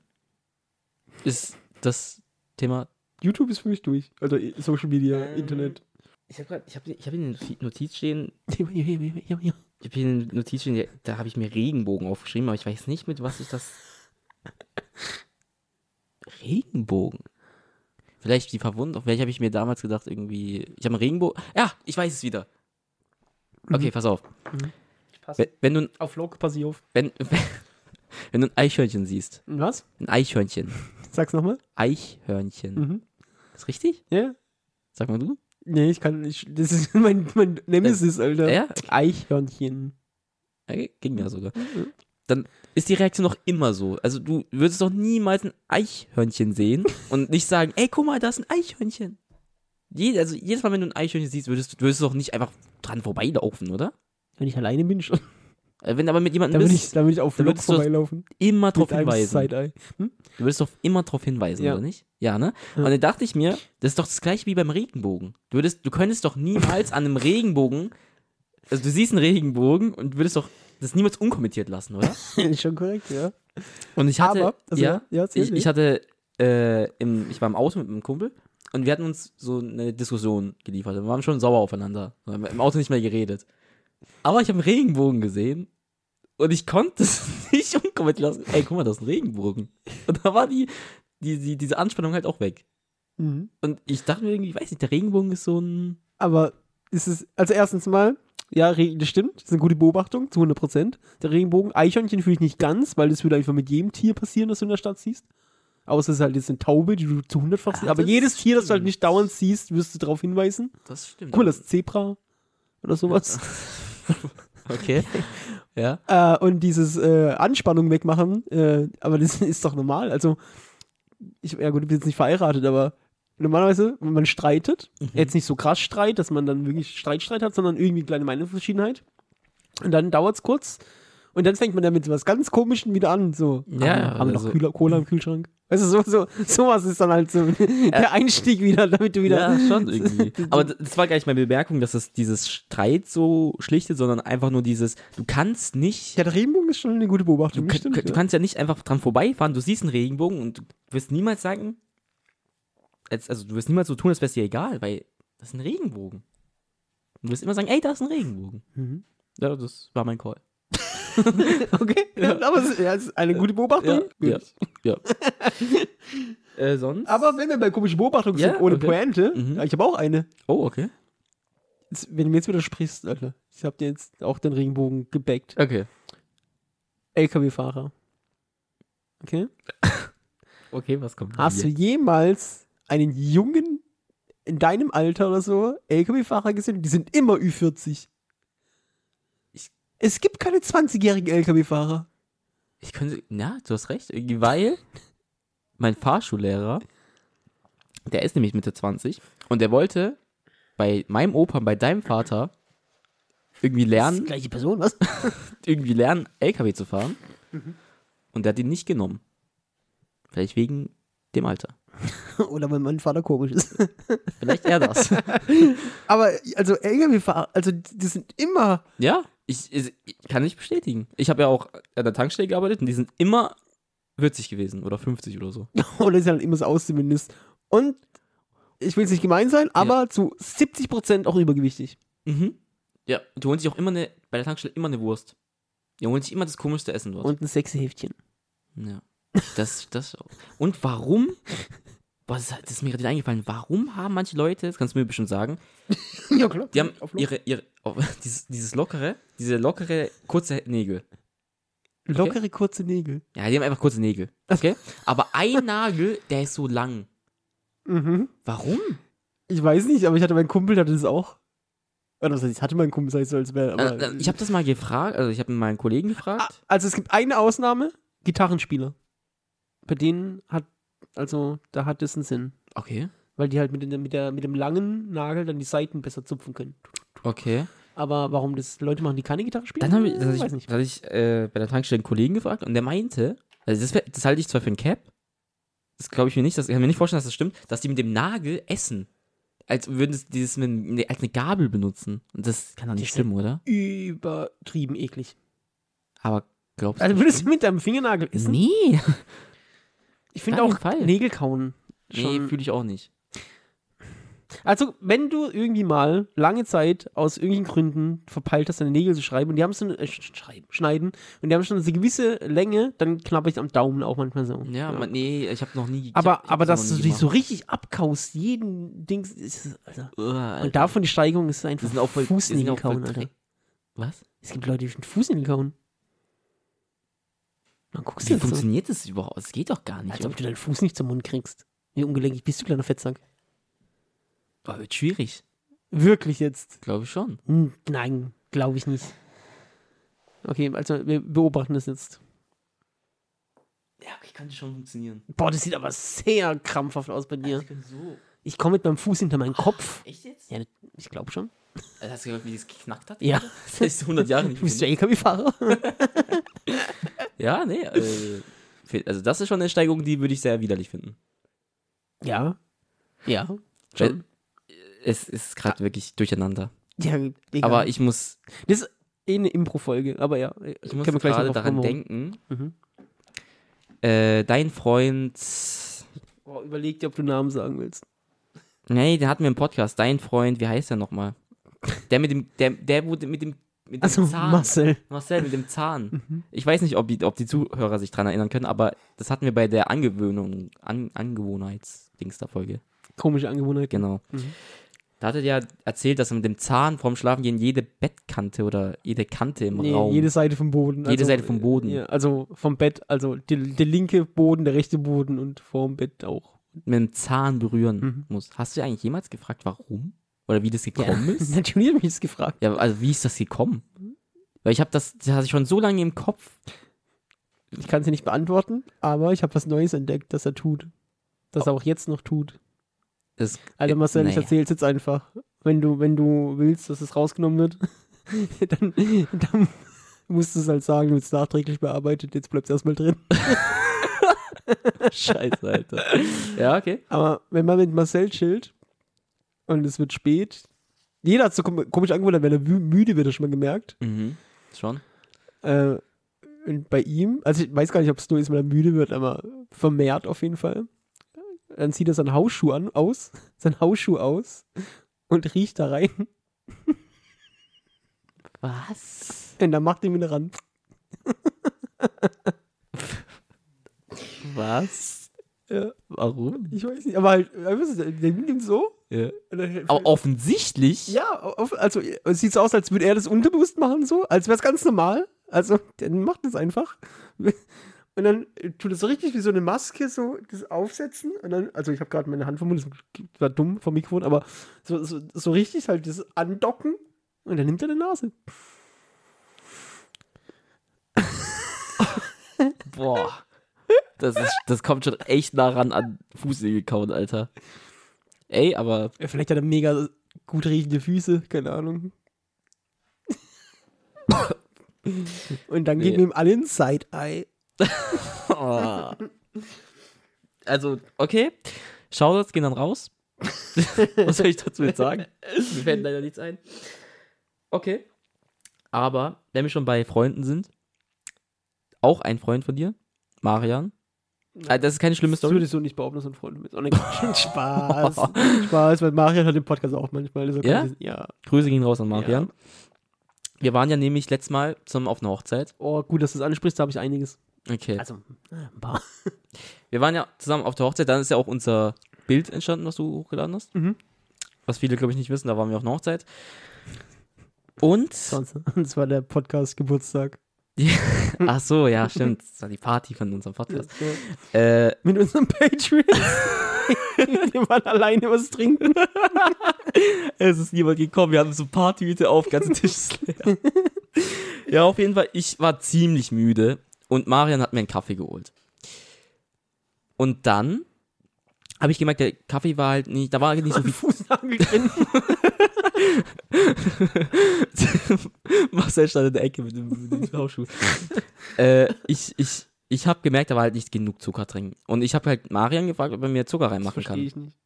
ist das Thema. YouTube ist für mich durch. Also Social Media, Ähm. Internet. Ich habe gerade, ich habe ich hab in der Notiz stehen, [LAUGHS] ich habe hier eine Notiz stehen, da habe ich mir Regenbogen aufgeschrieben, aber ich weiß nicht, mit was ich das. Regenbogen? Vielleicht die Verwundung, vielleicht habe ich mir damals gedacht, irgendwie. Ich habe einen Regenbogen. Ja, ich weiß es wieder. Okay, pass auf. Ich passe. Wenn, wenn, du, Auf Log, pass ich auf. wenn, [LAUGHS] wenn du ein Eichhörnchen siehst, Was? ein Eichhörnchen, Sag's nochmal. Eichhörnchen, Mhm. ist richtig? Ja? Sag mal du. Nee, ich kann nicht. Das ist mein, mein Nemesis, Alter. Ja? Eichhörnchen. Ja, ging ja sogar. Dann ist die Reaktion noch immer so. Also du würdest doch niemals ein Eichhörnchen sehen und nicht sagen, ey, guck mal, da ist ein Eichhörnchen. Je, also jedes Mal, wenn du ein Eichhörnchen siehst, würdest, würdest du doch nicht einfach dran vorbeilaufen, oder? Wenn ich alleine bin, schon. Äh, Wenn aber mit Da jemandem ich, bist, da würd ich auf da du- vorbeilaufen. immer drauf hinweisen. Hm? Du würdest doch immer drauf hinweisen, Ja. oder nicht? Ja, ne? Ja. Und dann dachte ich mir, das ist doch das gleiche wie beim Regenbogen. Du würdest, du könntest doch niemals an einem Regenbogen, also du siehst einen Regenbogen und würdest doch das niemals unkommentiert lassen, oder? [LAUGHS] schon korrekt, ja. Und ich hatte, Aber, also, ja, ja, ich, ich hatte, äh, im, ich war im Auto mit einem Kumpel und wir hatten uns so eine Diskussion geliefert. Wir waren schon sauer aufeinander. Wir haben im Auto nicht mehr geredet. Aber ich habe einen Regenbogen gesehen und ich konnte es [LAUGHS] nicht unkommentiert lassen. Ey, guck mal, das ist ein Regenbogen. Und da war die, die, die, diese Anspannung halt auch weg. Mhm. Und ich dachte mir irgendwie, ich weiß nicht, der Regenbogen ist so ein. Aber ist es, also erstens mal, ja, das stimmt, das ist eine gute Beobachtung, zu 100 Prozent. Der Regenbogen, Eichhörnchen fühle ich nicht ganz, weil das würde einfach mit jedem Tier passieren, das du in der Stadt siehst. Außer es ist halt jetzt eine Taube, die du zu 100 siehst. Ah, Aber jedes Tier, das du halt stimmt. nicht dauernd siehst, wirst du darauf hinweisen. Das stimmt. Guck mal, das Zebra oder sowas. [LAUGHS] [LAUGHS] Okay. ja. äh, und dieses äh, Anspannung wegmachen, äh, aber das [LAUGHS] ist doch normal. Also, ich, ja gut, ich bin jetzt nicht verheiratet, aber normalerweise, wenn man streitet, Mhm. jetzt nicht so krass Streit, dass man dann wirklich Streitstreit hat, sondern irgendwie eine kleine Meinungsverschiedenheit. Und dann dauert es kurz. Und dann fängt man damit was ganz Komischen wieder an. So, Ja, haben, haben wir noch also- Kühler, Cola im Kühlschrank? Also so, so, sowas ist dann halt so [LAUGHS] der Einstieg wieder, damit du wieder. Ja, schon irgendwie. [LAUGHS] Aber das war gar nicht meine Bemerkung, dass es dieses Streit so schlichtet, sondern einfach nur dieses, du kannst nicht, Ja, der Regenbogen ist schon eine gute Beobachtung. du, stimmt, du ja. kannst ja nicht einfach dran vorbeifahren, du siehst einen Regenbogen und du wirst niemals sagen, als, also du wirst niemals so tun, als wäre es dir egal, weil das ist ein Regenbogen. Du wirst immer sagen, ey, da ist ein Regenbogen. Mhm. Ja, das war mein Call. [LAUGHS] Okay, ja. aber es ja, ist eine gute Beobachtung. Ja, ja. [LAUGHS] äh, sonst? Aber wenn wir bei komischen Beobachtungen sind, ohne okay. Pointe, Mhm. ich habe auch eine. Oh, okay. Jetzt, wenn du mir jetzt widersprichst, Alter, ich habe dir jetzt auch den Regenbogen gebackt. Okay. LKW-Fahrer. Okay? [LAUGHS] Okay, was kommt? Hast du jemals einen Jungen in deinem Alter oder so, LKW-Fahrer gesehen? Die sind immer Ü40. Es gibt keine 20-jährigen LKW-Fahrer. Ich könnte, ja, du hast recht, irgendwie, weil mein Fahrschullehrer, der ist nämlich Mitte 20 und der wollte bei meinem Opa, bei deinem Vater irgendwie Das ist die lernen, gleiche Person, was? [LAUGHS] irgendwie lernen, LKW zu fahren. Und der hat ihn nicht genommen. Vielleicht wegen dem Alter. [LAUGHS] oder weil mein Vater komisch ist. Vielleicht eher das. [LAUGHS] Aber, also LKW-Fahrer, also die sind immer ja? Ich, ich, ich kann nicht bestätigen. Ich habe ja auch an der Tankstelle gearbeitet und die sind immer würzig gewesen oder 50 oder so. [LAUGHS] Oder ist halt immer so aus zumindest. Und ich will es nicht gemein sein, aber zu 70% auch übergewichtig. Mhm. Ja, du holst dich auch immer eine, bei der Tankstelle immer eine Wurst. Die holen sich immer das komischste Essen dort. Und ein sexy Heftchen. ja. Das, das. Und warum? Boah, das, das ist mir gerade eingefallen. Warum haben manche Leute, das kannst du mir bestimmt sagen, [LAUGHS] ja, klar. die haben ihre, ihre oh, [LAUGHS] dieses, dieses lockere, diese lockere, kurze Nägel. Lockere, kurze Nägel. Ja, die haben einfach kurze Nägel. Okay? Aber ein Nagel, der ist so lang. Mhm. Warum? Ich weiß nicht, aber ich hatte meinen Kumpel, der hatte das auch. Oder das heißt, ich hatte meinen Kumpel, ich so, als wäre. aber- Äh, äh, ich habe das mal gefragt, also ich habe meinen Kollegen Ah, gefragt. Also es gibt eine Ausnahme, Gitarrenspieler. Bei denen hat, also da hat das einen Sinn. Okay. Weil die halt mit, den, mit, der, mit dem langen Nagel dann die Seiten besser zupfen können. Okay. Aber warum das Leute machen, die keine Gitarre spielen? Dann habe ich, das weiß ich, nicht. das ich äh, bei der Tankstelle einen Kollegen gefragt und der meinte, also das, das halte ich zwar für ein Cap, das glaube ich mir nicht, das ich kann mir nicht vorstellen, dass das stimmt, dass die mit dem Nagel essen. Als würden sie dieses mit, ne- als eine Gabel benutzen. Und das kann doch nicht stimmen, oder? Übertrieben eklig. Aber glaubst Also du? würdest du mit deinem Fingernagel essen? Nee. Ich finde auch Fall. Nägel kauen. Nee, Schon. fühle ich auch nicht. Also, wenn du irgendwie mal lange Zeit aus irgendwelchen Gründen verpeilt hast, deine Nägel zu schreiben und die haben so eine, äh, schneiden und die haben schon eine gewisse Länge, dann knabber ich am Daumen auch manchmal so. Ja, Man, nee, ich habe noch nie. aber hab, aber dass du dich so richtig abkaust, jeden Dings, ist, Alter. Uah, Und davon die Steigerung ist einfach sind auch voll- Fußnägel kauen, Alter. Was? Es gibt Leute, die mit Fußnägel kauen. Dann guckst du Wie so, funktioniert das überhaupt? Das geht doch gar nicht. als ob du deinen Fuß nicht zum Mund kriegst. Wie ungelenkig bist du, kleiner Fettsack. Aber wird schwierig. Wirklich jetzt. Glaube ich schon. Hm, nein, glaube ich nicht. Okay, also wir beobachten das jetzt. Ja, okay, kann schon funktionieren. Boah, das sieht aber sehr krampfhaft aus bei dir. bin so. Ich komme mit meinem Fuß hinter meinen Kopf. Echt jetzt? Ja, ich glaube schon. Also hast du gehört, wie das geknackt hat? Ja. Das heißt 100 Jahre nicht. Du bist ja mehr. LKW-Fahrer. [LAUGHS] Ja, nee. Äh, also das ist schon eine Steigerung, die würde ich sehr widerlich finden. ja. Ja. Schon. es ist gerade wirklich durcheinander. Ja, egal. Aber ich muss, Das ist eh eine Impro-Folge, aber ja. ich muss gerade daran kommen, denken. Mhm. Äh, dein Freund. Boah, überleg dir, ob du Namen sagen willst. Nee, der hatten wir im Podcast. Dein Freund, wie heißt der nochmal? Der mit dem, der, der wurde mit dem, mit dem Also Zahn. Marcel. Marcel mit dem Zahn. Mhm. Ich weiß nicht, ob die, ob die Zuhörer sich dran erinnern können, aber das hatten wir bei der Angewöhnung, An, Angewohnheitsdings der Folge. Komische Angewohnheit. Genau. Mhm. Da hat er ja erzählt, dass er mit dem Zahn vorm Schlafengehen jede Bettkante oder jede Kante im Nee, Raum. jede Seite vom Boden. Jede Seite vom Boden. Ja, also vom Bett, also die, der linke Boden, der rechte Boden und vorm Bett auch. mit dem Zahn berühren Mhm. muss. Hast du eigentlich jemals gefragt, warum? Oder wie das gekommen ist? [LAUGHS] Natürlich habe ich das gefragt. Ja, also wie ist das gekommen? Weil ich habe das, das hatte ich schon so lange im Kopf. Ich kann sie nicht beantworten, aber ich habe was Neues entdeckt, das er tut. Das er auch jetzt noch tut. Das, Alter Marcel, ich nee. erzähl's jetzt einfach. Wenn du, wenn du willst, dass es rausgenommen wird, [LAUGHS] dann, dann musst du es halt sagen, wird es nachträglich bearbeitet, jetzt bleibt es erstmal drin. [LAUGHS] Scheiße, Alter. ja, okay. Aber wenn man mit Marcel chillt und es wird spät, jeder hat so kom komisch angewundert, wenn er mü- müde wird, du schon mal gemerkt. Mhm. Schon. Äh, und bei ihm, also ich weiß gar nicht, ob es nur ist, wenn er müde wird, aber vermehrt auf jeden Fall. Dann zieht er seinen Hausschuh an, aus, [LAUGHS] seinen Hausschuh aus und riecht da rein. [LAUGHS] Was? Und dann macht er ihn wieder ran. [LAUGHS] Was? Ja, Warum? ich weiß nicht, aber halt, der nimmt ihn so. Ja. Aber offensichtlich. ja, also es sieht so aus, als würde er das unterbewusst machen, so, als wäre es ganz normal. Also, der macht das einfach. [LAUGHS] Und dann tut es so richtig wie so eine Maske, so das aufsetzen. Und dann, also ich habe gerade meine Hand vom Mund, das war dumm vom Mikrofon, aber so, so, so richtig halt das andocken. Und dann nimmt er eine Nase. Boah. Das, ist, das kommt schon echt nah ran an Fußnägel kauen, Alter. Ey, aber vielleicht hat er mega gut riechende Füße, keine Ahnung. Und dann Nee. geben ihm alle ein Side-Eye. [LAUGHS] Oh. Also, okay. Shoutouts gehen dann raus. [LAUGHS] Was soll ich dazu jetzt sagen? Mir fällt leider nichts ein. Okay. Aber wenn wir schon bei Freunden sind, auch ein Freund von dir, Marian. Ah, Das ist keine schlimme Das Story. würde ich so nicht behaupten, dass ein Freund mit. Oh, ne, [LAUGHS] Spaß. [LAUGHS] Spaß, weil Marian hat den Podcast auch manchmal. Also Ja? Ja. Grüße gehen raus an Marian. Wir waren ja nämlich letztes Mal zusammen auf einer Hochzeit. Oh, gut, dass du es ansprichst, da habe ich einiges. Okay. Also, äh, ein paar. [LAUGHS] Wir waren ja zusammen auf der Hochzeit, dann ist ja auch unser Bild entstanden, was du hochgeladen hast. Mhm. Was viele, glaube ich, nicht wissen, da waren wir auf einer Hochzeit. Und, Sonst, das war der Podcast-Geburtstag. [LAUGHS] ach so, ja, [LAUGHS] stimmt, das war die Party von unserem Podcast. Äh, Mit unserem Patreon. [LAUGHS] Wir waren alleine was trinken. es ist niemand gekommen, wir haben so Partyhüte auf, ganze Tisch ist leer. ja, auf jeden Fall, ich war ziemlich müde und Marian hat mir einen Kaffee geholt. Und dann habe ich gemerkt, der Kaffee war halt nicht, da war nicht so [LAUGHS] viel Fußnagel drin. [LAUGHS] Marcel stand in der Ecke mit dem, mit dem äh, ich ich, ich habe gemerkt, da war halt nicht genug Zucker drin. Und ich habe halt Marian gefragt, ob er mir Zucker reinmachen Verstehe kann. ich nicht.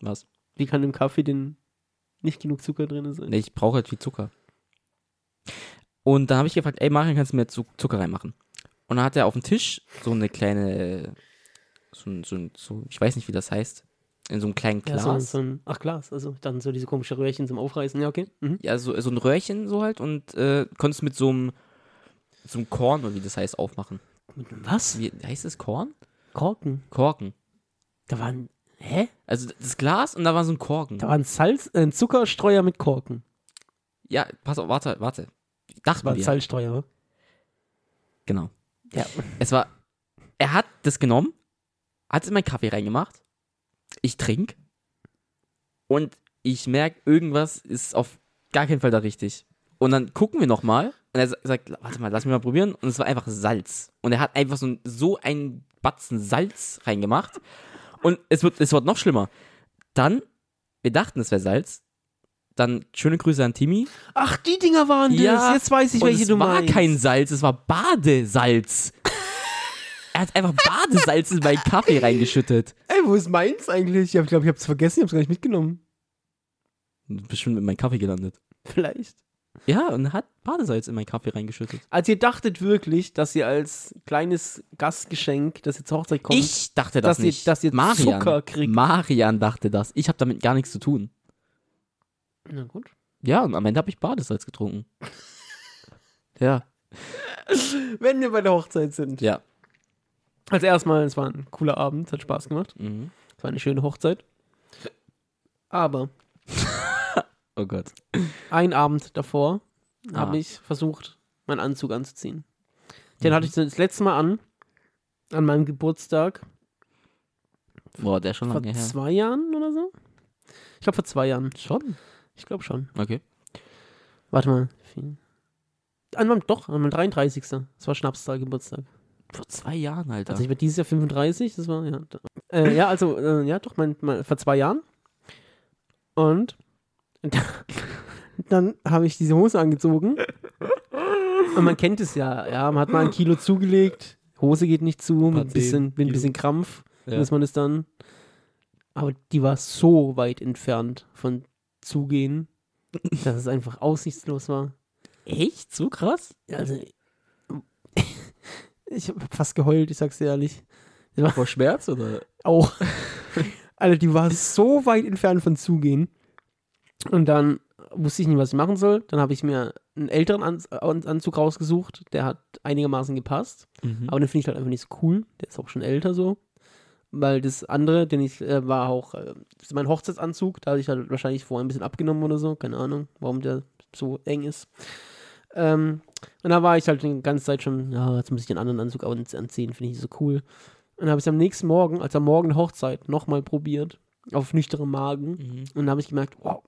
Was? Wie kann im Kaffee denn nicht genug Zucker drin sein? Nee, ich brauche halt viel Zucker. Und dann habe ich gefragt, ey Marian, kannst du mir Zu- Zucker reinmachen? Und dann hat er auf dem Tisch so eine kleine, so, ein- so, ein- so, ich weiß nicht, wie das heißt, in so einem kleinen Ja, Glas. so, so ein, ach Glas, also dann so diese komische Röhrchen zum Aufreißen, ja, okay. Mhm. ja, so, so ein Röhrchen so halt und äh, konntest mit so einem, so einem Korn, oder wie das heißt, aufmachen. Mit einem was? Wie heißt das Korn? Korken. Korken. Da waren, hä? Also das Glas und da war so ein Korken. Da war ein Salz, äh, ein Zuckerstreuer mit Korken. Ja, pass auf, warte, warte. Das Dachten war ein wir. Salzstreuer, wa? Genau. Ja. Es war, er hat das genommen, hat es in meinen Kaffee reingemacht. Ich trink und ich merke, irgendwas ist auf gar keinen Fall da richtig. Und dann gucken wir nochmal und er sa- sagt, warte mal, lass mich mal probieren. Und es war einfach Salz. Und er hat einfach so, ein, so einen Batzen Salz reingemacht. Und es wird, es wird noch schlimmer. Dann, wir dachten, es wäre Salz. Dann schöne Grüße an Timmy. Ach, die Dinger waren das. Ja, Jetzt weiß ich, welche es du war meinst. kein Salz, es war Badesalz. Er hat einfach Badesalz in meinen Kaffee reingeschüttet. Ey, wo ist meins eigentlich? Ich glaube, ich habe es vergessen, ich habe es gar nicht mitgenommen. Bestimmt mit meinem Kaffee gelandet. Vielleicht. Ja, und hat Badesalz in meinen Kaffee reingeschüttet. Also ihr dachtet wirklich, dass ihr als kleines Gastgeschenk, das ihr zur Hochzeit kommt, Ich dachte das dass ihr- nicht. dass ihr Marian. Zucker kriegt. Marian dachte das. Ich habe damit gar nichts zu tun. Na gut. Ja, und am Ende habe ich Badesalz getrunken. [LAUGHS] ja. Wenn wir bei der Hochzeit sind. Ja. Also erstmal, es war ein cooler Abend, hat Spaß gemacht. Mhm. Es war eine schöne Hochzeit. Aber [LAUGHS] Oh Gott. ein Abend davor Ah. habe ich versucht, meinen Anzug anzuziehen. Den hatte ich das letzte Mal an, an meinem Geburtstag, Boah, der ist schon vor lange her. zwei Jahren oder so. Ich glaube vor zwei Jahren. Schon? Ich glaube schon. Okay. Warte mal. An meinem, doch, an meinem 33. Das war Schnapstag Geburtstag. Vor zwei Jahren, Alter. Also ich war dieses Jahr 35, das war, ja. Äh, ja, also, äh, ja, doch, mein, mein, vor zwei Jahren. Und [LAUGHS] dann habe ich diese Hose angezogen. Und man kennt es ja, ja, man hat mal ein Kilo zugelegt, Hose geht nicht zu, mit ein bisschen, mit ein bisschen Krampf, Ja. muss man es dann. Aber die war so weit entfernt von zugehen, dass es einfach aussichtslos war. Echt? So krass? Also, ich habe fast geheult, ich sag's dir ehrlich. Vor Schmerz oder? Auch. [LAUGHS] Alter, die war so weit entfernt von zugehen. Und dann wusste ich nicht, was ich machen soll. Dann habe ich mir einen älteren An An Anzug rausgesucht. Der hat einigermaßen gepasst. Mhm. Aber den finde ich halt einfach nicht so cool. Der ist auch schon älter so. Weil das andere, den ich, äh, war auch äh, das ist mein Hochzeitsanzug. Da hatte ich halt wahrscheinlich vorher ein bisschen abgenommen oder so. Keine Ahnung, warum der so eng ist. Ähm, und da war ich halt die ganze Zeit schon, ja, jetzt muss ich den anderen Anzug an- anziehen, finde ich so cool. Und dann habe ich es am nächsten Morgen, als am Morgen der Hochzeit, nochmal probiert. Auf nüchternem Magen. Mhm. Und dann habe ich gemerkt, wow,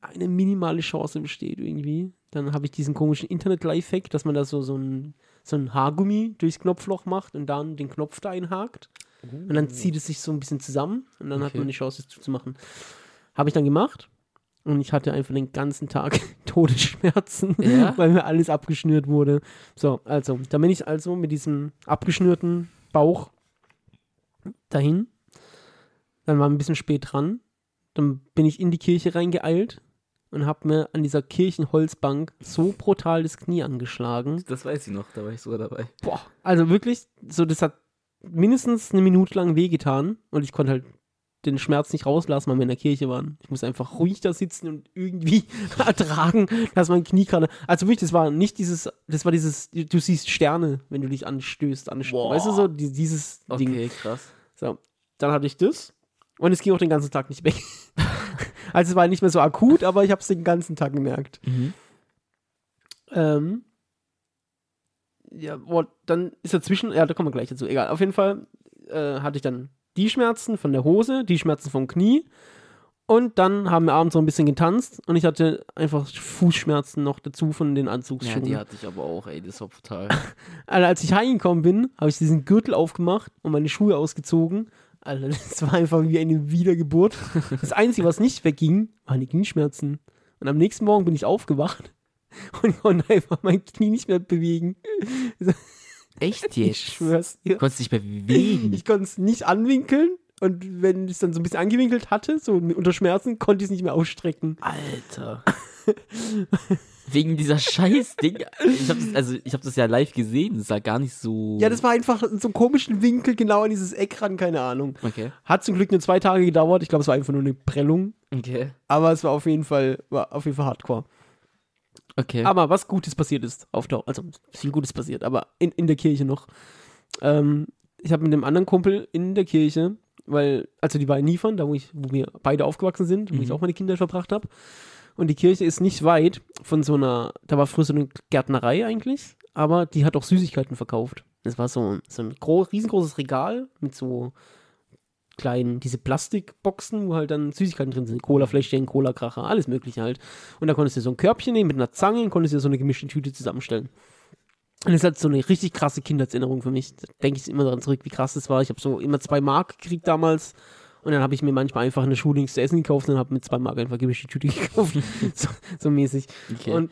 eine minimale Chance besteht irgendwie. Dann habe ich diesen komischen Internet-Lifehack, dass man da so, so, ein, so ein Haargummi durchs Knopfloch macht und dann den Knopf da einhakt. Und dann zieht es sich so ein bisschen zusammen und dann hat Okay. man die Chance, es zuzumachen. Habe ich dann gemacht und ich hatte einfach den ganzen Tag [LAUGHS] Todesschmerzen, Ja? weil mir alles abgeschnürt wurde. So, also, dann bin ich also mit diesem abgeschnürten Bauch dahin. Dann war ein bisschen spät dran. Dann bin ich in die Kirche reingeeilt und habe mir an dieser Kirchenholzbank so brutal das Knie angeschlagen. Das weiß ich noch, da war ich sogar dabei. Boah, also wirklich, so das hat mindestens eine Minute lang wehgetan und ich konnte halt den Schmerz nicht rauslassen, weil wir in der Kirche waren. Ich muss einfach ruhig da sitzen und irgendwie [LAUGHS] ertragen, dass mein Knie gerade. Also wirklich, das war nicht dieses, das war dieses, du siehst Sterne, wenn du dich anstößt, anstößt. Weißt du so, die, dieses Ding. Okay, krass. So, dann hatte ich das und es ging auch den ganzen Tag nicht weg. [LAUGHS] also es war nicht mehr so akut, aber ich habe es den ganzen Tag gemerkt. Mhm. Ähm, ja, boah, dann ist dazwischen, ja, da kommen wir gleich dazu. Egal, auf jeden Fall äh, hatte ich dann die Schmerzen von der Hose, die Schmerzen vom Knie und dann haben wir abends so ein bisschen getanzt und ich hatte einfach Fußschmerzen noch dazu von den Ja, Anzugsschuhen. die hatte ich aber auch, ey, das war brutal. [LAUGHS] Alter, als ich heimgekommen bin, habe ich diesen Gürtel aufgemacht und meine Schuhe ausgezogen. Alter, das war einfach wie eine Wiedergeburt. Das Einzige, was nicht wegging, waren die Knieschmerzen. Und am nächsten Morgen bin ich aufgewacht [LAUGHS] und konnte einfach mein Knie nicht mehr bewegen. Echt [LAUGHS] Ich schwör's dir. Konntest dich mehr bewegen. Ich konnte es nicht anwinkeln und wenn ich es dann so ein bisschen angewinkelt hatte, so unter Schmerzen, konnte ich es nicht mehr ausstrecken. Alter. Wegen dieser Scheiß-Ding. Ich hab das, also, ich habe das ja live gesehen. Das sah gar nicht so. Ja, das war einfach in so einem komischen Winkel genau an dieses Eck ran, keine Ahnung. Okay. Hat zum Glück nur zwei Tage gedauert. Ich glaube, es war einfach nur eine Prellung. Okay. Aber es war auf jeden Fall, war auf jeden Fall hardcore. Okay. Aber was Gutes passiert ist, auf der, also viel Gutes passiert, aber in, in der Kirche noch. Ähm, ich habe mit dem anderen Kumpel in der Kirche, weil, also die war in Niefern, da wo, ich, wo wir beide aufgewachsen sind, wo Mhm. ich auch meine Kinder verbracht habe. Und die Kirche ist nicht weit von so einer, da war früher so eine Gärtnerei eigentlich, aber die hat auch Süßigkeiten verkauft. Das war so, so ein gro riesengroßes Regal mit so kleinen, diese Plastikboxen, wo halt dann Süßigkeiten drin sind. Cola-Fläschchen, Cola-Kracher, alles mögliche halt. Und da konntest du so ein Körbchen nehmen mit einer Zange und konntest dir so eine gemischte Tüte zusammenstellen. Und das ist halt so eine richtig krasse Kindheitserinnerung für mich. Da denke ich immer daran zurück, wie krass das war. Ich habe so immer zwei Mark gekriegt damals. Und dann habe ich mir manchmal einfach in der Schule nichts zu essen gekauft und habe mit zwei Mark einfach gemischte Tüte [LAUGHS] gekauft. so, so mäßig. okay. Und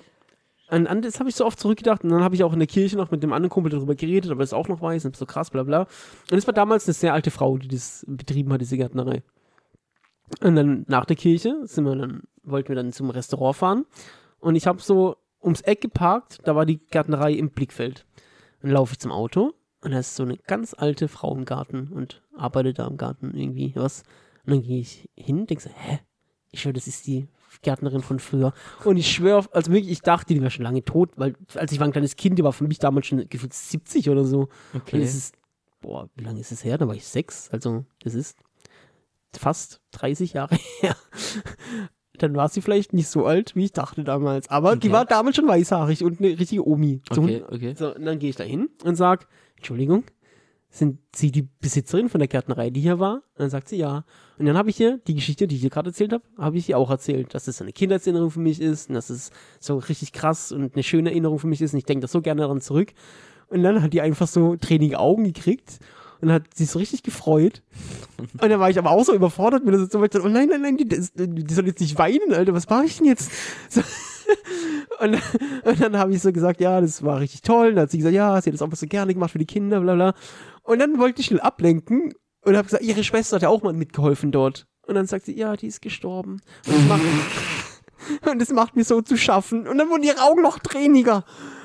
an, an das habe ich so oft zurückgedacht. Und dann habe ich auch in der Kirche noch mit dem anderen Kumpel darüber geredet, aber das auch noch weiß und so krass, bla bla. Und es war damals eine sehr alte Frau, die das betrieben hat, diese Gärtnerei. Und dann nach der Kirche sind wir dann, wollten wir dann zum Restaurant fahren. Und ich habe so ums Eck geparkt, da war die Gärtnerei im Blickfeld. Dann laufe ich zum Auto und da ist so eine ganz alte Frau im Garten und arbeitet da im Garten irgendwie was. Und dann gehe ich hin, denke so, hä? Ich schwöre, das ist die Gärtnerin von früher. Und ich schwöre, also wirklich, ich dachte, die wäre schon lange tot, weil als ich war ein kleines Kind, die war für mich damals schon gefühlt 70 oder so. Und okay. es ist, boah, wie lange ist es her? Da war ich sechs, also das ist fast 30 Jahre [LAUGHS] her. Dann war sie vielleicht nicht so alt, wie ich dachte damals. Aber die Okay. war damals schon weißhaarig und eine richtige Omi. So, Okay, okay. so, und dann gehe ich da hin und sag, Entschuldigung, sind Sie die Besitzerin von der Gärtnerei, die hier war? Und dann sagt sie ja. Und dann habe ich ihr die Geschichte, die ich ihr gerade erzählt habe, habe ich ihr auch erzählt, dass es so eine Kindheitserinnerung für mich ist und dass es so richtig krass und eine schöne Erinnerung für mich ist und ich denke da so gerne daran zurück. Und dann hat die einfach so tränige Augen gekriegt und hat sich so richtig gefreut. Und dann war ich aber auch so überfordert mit das so, weil ich dachte, oh nein, nein, nein, die, das- die soll jetzt nicht weinen, Alter, was mache ich denn jetzt? So. Und, und dann habe ich so gesagt, ja, das war richtig toll. Und dann hat sie gesagt, ja, sie hat das auch so gerne gemacht für die Kinder, bla bla. Und dann wollte ich schnell ablenken und habe gesagt, ihre Schwester hat ja auch mal mitgeholfen dort. Und dann sagt sie, ja, die ist gestorben. Und das macht, [LAUGHS] und das macht mir so zu schaffen. Und dann wurden ihre Augen noch träniger.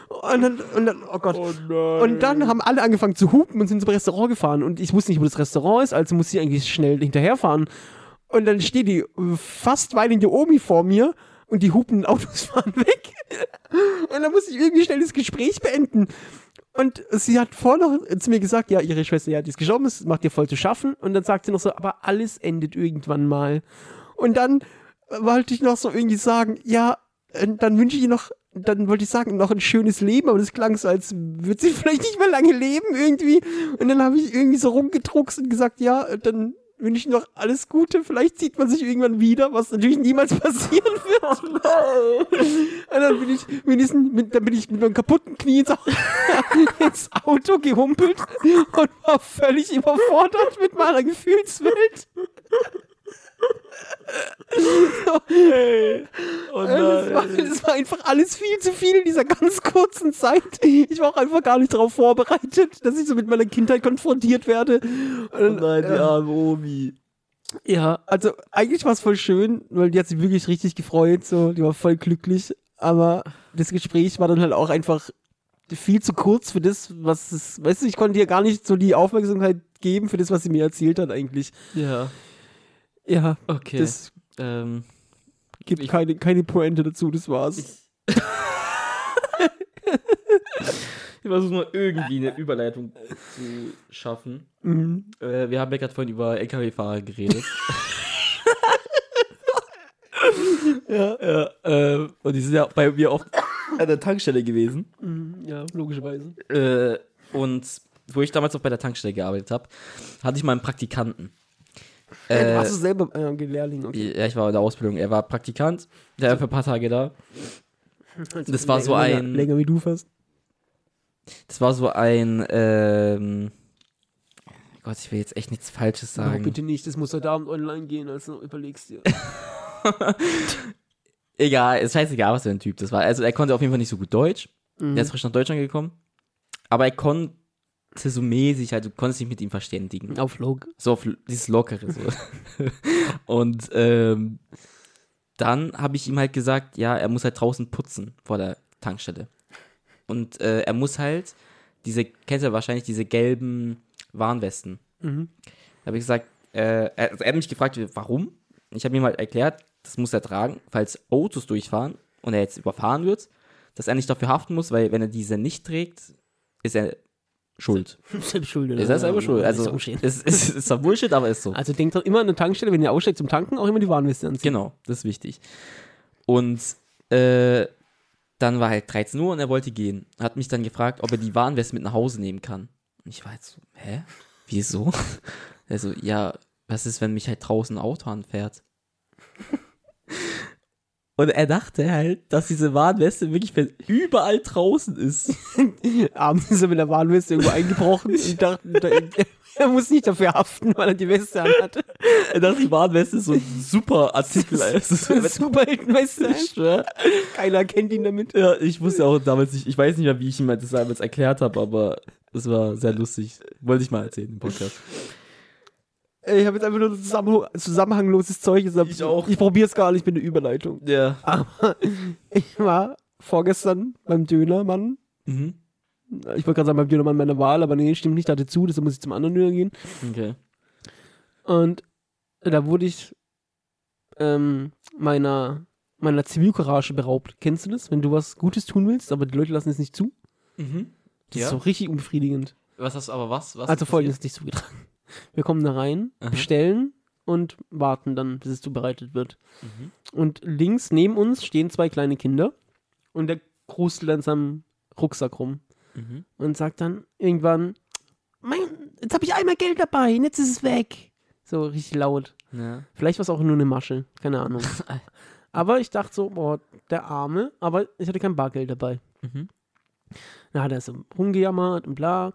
Und dann, und dann, oh Gott. Und dann haben alle angefangen zu hupen und sind zum Restaurant gefahren. Und ich wusste nicht, wo das Restaurant ist, also musste ich eigentlich schnell hinterherfahren. Und dann steht die fast weinende Omi vor mir und die hupenden Autos [LAUGHS] fahren weg. Und dann musste ich irgendwie schnell das Gespräch beenden. Und sie hat vorher noch zu mir gesagt, ja, ihre Schwester, ja, die ist gestorben, das macht ihr voll zu schaffen. Und dann sagt sie noch so, aber alles endet irgendwann mal. Und dann wollte ich noch so irgendwie sagen, ja, dann wünsche ich ihr noch, dann wollte ich sagen, noch ein schönes Leben, aber das klang so, als würde sie [LAUGHS] vielleicht nicht mehr lange leben irgendwie. Und dann habe ich irgendwie so rumgedruckst und gesagt, ja, dann wünsche ich noch alles Gute. Vielleicht sieht man sich irgendwann wieder, was natürlich niemals [LAUGHS] passieren wird. Und dann bin ich, ich, mit, dann bin ich mit meinem kaputten Knie [LAUGHS] ins Auto gehumpelt und war völlig überfordert mit meiner Gefühlswelt. Oh Das war, das war einfach alles viel zu viel in dieser ganz kurzen Zeit. Ich war auch einfach gar nicht darauf vorbereitet, dass ich so mit meiner Kindheit konfrontiert werde. Oh nein, die arme Omi. Ja, also eigentlich war es voll schön, weil die hat sich wirklich richtig gefreut, so, die war voll glücklich, aber das Gespräch war dann halt auch einfach viel zu kurz für das, was es, weißt du, ich konnte ihr gar nicht so die Aufmerksamkeit geben für das, was sie mir erzählt hat eigentlich. Ja. Ja, Okay. das ähm, gibt ich- keine, keine Pointe dazu, das war's. ich [LAUGHS] versuche nur irgendwie eine Überleitung zu schaffen. Mhm. Äh, wir haben ja gerade vorhin über LKW-Fahrer geredet. [LAUGHS] ja, ja. Äh, und die sind ja bei mir oft an der Tankstelle gewesen. Mhm, Ja, logischerweise. Äh, und wo ich damals auch bei der Tankstelle gearbeitet habe, hatte ich mal einen Praktikanten. Ja, Äh, du warst du selber äh, Lehrling, okay. ja, ich war in der Ausbildung. Er war Praktikant, der war für ein paar Tage da. Also das war so ein- Länger wie du fast. Das war so ein, ähm, Gott, ich will jetzt echt nichts Falsches sagen. bitte nicht, das muss heute Abend online gehen, also überlegst dir. [LAUGHS] Egal, ist scheißegal, was für ein Typ das war. Also er konnte auf jeden Fall nicht so gut Deutsch. Mhm. Der ist frisch nach Deutschland gekommen. Aber er konnte so mäßig, halt, du konntest dich mit ihm verständigen. Auf Log. So auf dieses Lockere so. [LAUGHS] Und ähm, dann habe ich ihm halt gesagt, ja, er muss halt draußen putzen vor der Tankstelle. Und äh, er muss halt diese, kennst du ja wahrscheinlich diese gelben Warnwesten. Mhm. Da habe ich gesagt, äh, er, also er hat mich gefragt, warum. Ich habe ihm halt erklärt, das muss er tragen, falls Autos durchfahren und er jetzt überfahren wird, dass er nicht dafür haften muss, weil wenn er diese nicht trägt, ist er schuld. [LAUGHS] Selbst schuld. oder? Ist er selber schuld. Das ist Also es ist, es ist zwar Bullshit, aber ist so. Also denkt doch immer an eine Tankstelle, wenn ihr aussteigt zum Tanken, auch immer die Warnweste anziehen. Genau, das ist wichtig. Und äh, dann war halt 13 Uhr und er wollte gehen. Hat mich dann gefragt, ob er die Warnweste mit nach Hause nehmen kann. Und ich war jetzt so, hä? Wieso? [LAUGHS] Also, ja, was ist, wenn mich halt draußen ein Auto anfährt? Und er dachte halt, dass diese Warnweste wirklich überall draußen ist. [LAUGHS] Abends ist er mit der Warnweste irgendwo eingebrochen [LAUGHS] und dachte, da- [LAUGHS] er muss nicht dafür haften, weil er die Weste anhat. Er dachte, die Warnweste ist so ein super Artikel. Also, So eine Superheldenweste. Keiner kennt ihn damit. Ja, ich wusste auch damals nicht, ich weiß nicht mehr, wie ich ihm das damals erklärt habe, aber es war sehr lustig. Wollte ich mal erzählen im Podcast. Ich habe jetzt einfach nur zusammen, zusammenhangloses Zeug gesagt. Ich auch. Ich probiere es gar nicht mit der Überleitung. Ja. Aber [LAUGHS] ich war vorgestern beim Dönermann. Mhm. Ich wollte gerade sagen, beim Dönermann meiner Wahl, aber nee, stimmt nicht, da hatte zu, deshalb muss ich zum anderen Döner gehen. Okay. Und da wurde ich ähm, meiner, meiner Zivilcourage beraubt. Kennst du das? Wenn du was Gutes tun willst, aber die Leute lassen es nicht zu? Mhm. Das Ja. ist so richtig unbefriedigend. Was hast du, aber was? was also folgendes nicht zugetragen. Wir kommen da rein, Aha. bestellen und warten dann, bis es zubereitet wird. Mhm. Und links neben uns stehen zwei kleine Kinder und der krustelt an seinem Rucksack rum Mhm. und sagt dann irgendwann, mein, jetzt habe ich einmal Geld dabei, und jetzt ist es weg. So richtig laut. Ja. Vielleicht war es auch nur eine Masche, keine Ahnung. [LAUGHS] aber ich dachte so, boah, der Arme, aber ich hatte kein Bargeld dabei. Mhm. Dann hat er so rumgejammert und bla.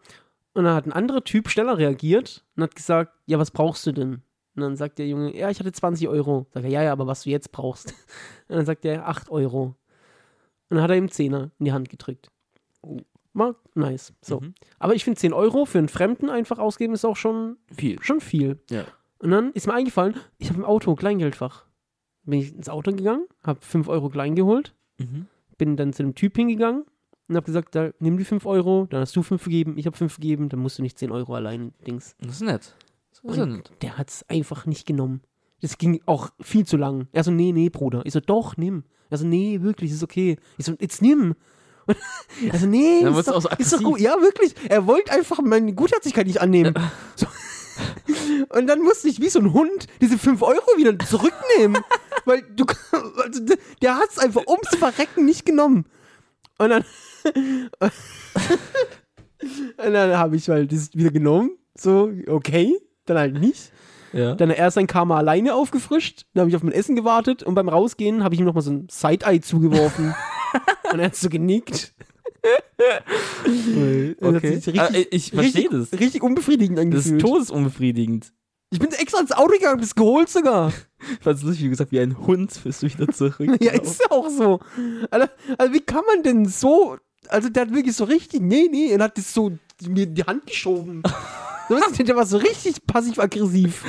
Und dann hat ein anderer Typ schneller reagiert und hat gesagt, ja, was brauchst du denn? Und dann sagt der Junge, ja, ich hatte 20 Euro. Sagt er, ja, ja, aber was du jetzt brauchst. [LAUGHS] Und dann sagt er, 8 Euro. Und dann hat er ihm 10er in die Hand gedrückt. War nice. So. Mhm. Aber ich finde 10 Euro für einen Fremden einfach ausgeben ist auch schon Viel. schon viel. Ja. Und dann ist mir eingefallen, ich habe im Auto Kleingeldfach. Bin ich ins Auto gegangen, habe 5 Euro Klein geholt, Mhm. bin dann zu dem Typ hingegangen und habe gesagt, da, nimm die 5 Euro, dann hast du 5 gegeben, ich habe 5 gegeben, dann musst du nicht 10 Euro allein Dings. Das ist nett. Das ist ja nett. der hat es einfach nicht genommen. Das ging auch viel zu lang. Er so, nee, nee, Bruder. Ich so, doch, nimm. Er so, nee, wirklich, ist okay. Ich so, jetzt nimm. Und [LAUGHS] er so, nee, Dann ist doch, so ist doch gut. Ja, wirklich. Er wollte einfach meine Gutherzigkeit nicht annehmen. So. [LAUGHS] Und dann musste ich wie so ein Hund diese 5 Euro wieder zurücknehmen. [LAUGHS] weil du, also der- der hat es einfach ums Verrecken nicht genommen. Und dann, [LAUGHS] und dann habe ich halt das wieder genommen. So, okay, dann halt nicht. Ja. Dann hat er sein Karma alleine aufgefrischt. Dann habe ich auf mein Essen gewartet und beim Rausgehen habe ich ihm nochmal so ein Side-Eye zugeworfen. [LAUGHS] und er hat so genickt. Okay. hat sich Ah, richtig, ich verstehe richtig, das. richtig unbefriedigend Das ist angefühlt. todesunbefriedigend. Ich bin extra ins Auto gegangen, das geholt sogar. [LAUGHS] Ich fand es lustig, wie gesagt, wie ein Hund bist du wieder zurück. [LAUGHS] ja, ist auch so. Also, also wie kann man denn so, also der hat wirklich so richtig, nee, nee, er hat das so mir in die Hand geschoben. [LAUGHS] so, weißt du, der war so richtig passiv-aggressiv.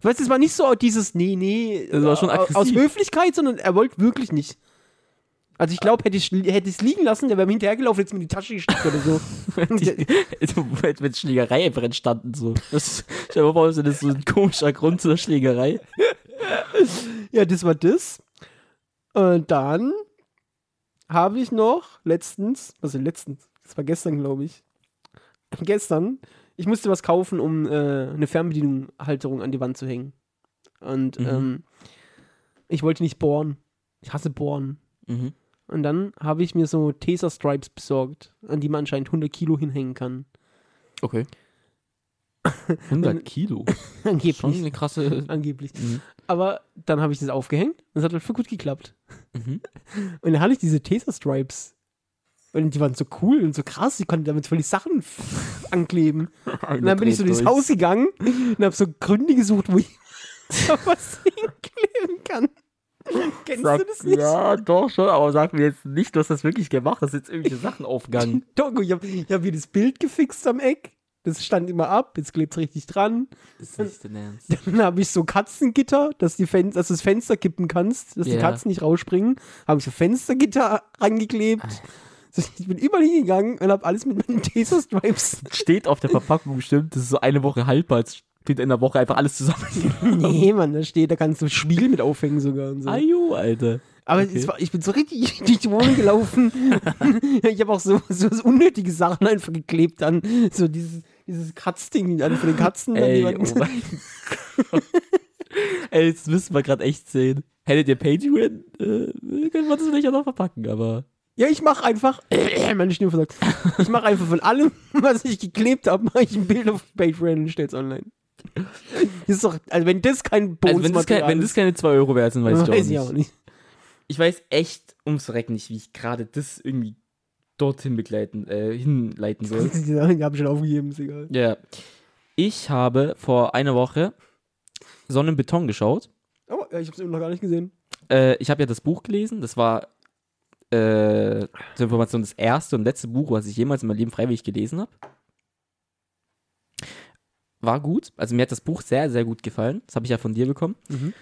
Ich weiß, das war nicht so dieses, nee, nee, Das war schon äh, aus aggressiv. Höflichkeit, sondern er wollte wirklich nicht. Also ich glaube, hätte ich hätte es liegen lassen, der wäre mir hinterhergelaufen, jetzt mir in die Tasche gesteckt oder so. [LAUGHS] [LAUGHS] [LAUGHS] Wenn Schlägerei einfach entstanden so. Das, stell dir vor, das ist so ein komischer Grund zur Schlägerei. ja, das war das. Und dann habe ich noch letztens, also letztens, das war gestern, glaube ich. Gestern, ich musste was kaufen, um äh, eine Fernbedienungshalterung an die Wand zu hängen. Und Mhm. ähm, ich wollte nicht bohren. Ich hasse bohren. Mhm. Und dann habe ich mir so Taser-Stripes besorgt, an die man anscheinend 100 Kilo hinhängen kann. Okay. [LAUGHS] 100 Kilo. [LAUGHS] Schon Angeblich. eine krasse. Angeblich. Mhm. Aber dann habe ich das aufgehängt und es hat halt voll gut geklappt. Mhm. [LAUGHS] Und dann hatte ich diese Taser-Stripes. Und die waren so cool und so krass, ich konnte damit voll die Sachen ankleben. Und dann bin ich so durchs Haus gegangen und habe so Gründe gesucht, wo ich was hinkleben kann. [LAUGHS] Kennst du das nicht? Ja, doch schon, aber sag mir jetzt nicht, du hast das wirklich gemacht, hast jetzt irgendwelche Sachen aufgegangen. [LAUGHS] Doch, ich habe hab hier das Bild gefixt am Eck. Das stand immer ab, jetzt klebt es richtig dran. Das ist nicht dein Ernst. [LAUGHS] Dann habe ich so Katzengitter, dass, die Fen dass du das Fenster kippen kannst, dass die Ja. Katzen nicht rausspringen. Habe ich so Fenstergitter rangeklebt. Ah. So, ich bin überall hingegangen und habe alles mit meinen Taser-Stripes. Steht auf der Verpackung bestimmt, das ist so eine Woche haltbar, es steht in der Woche einfach alles zusammen. [LAUGHS] nee, Mann, da steht, da kannst du Spiegel mit aufhängen sogar und so. Ajo, Alter. Aber okay. es war, ich bin so richtig [LAUGHS] durch die Wohnung gelaufen. [LAUGHS] ich habe auch so, so unnötige Sachen einfach geklebt an. So dieses, dieses Katzding an von den Katzen. Ey, oh mein Gott. Ey, das müssen wir gerade echt sehen. Hättet ihr Patreon, äh, können wir das vielleicht auch noch verpacken, aber. Ja, ich mache einfach, [CLEARS THROAT] meine Stimme versagt. Ich mache einfach von allem, was ich geklebt habe, mache ich ein Bild auf Patreon und stell's online. [LAUGHS] Ist doch, also wenn das kein Also wenn das, kein, Bonusmaterial wenn das keine 2 Euro wert sind, weiß, ich, auch weiß nicht. ich auch nicht. Ich weiß echt ums Verrecken nicht, wie ich gerade das irgendwie dorthin begleiten, äh, hinleiten soll. [LAUGHS] Die habe ich schon aufgegeben, ist egal. Ja. Ich habe vor einer Woche Sonnenbeton geschaut. Oh, ja, ich habe es immer noch gar nicht gesehen. Äh, ich habe ja das Buch gelesen. Das war äh, zur Information das erste und letzte Buch, was ich jemals in meinem Leben freiwillig gelesen habe. War gut. Also mir hat das Buch sehr, sehr gut gefallen. Das habe ich ja von dir bekommen. Mhm.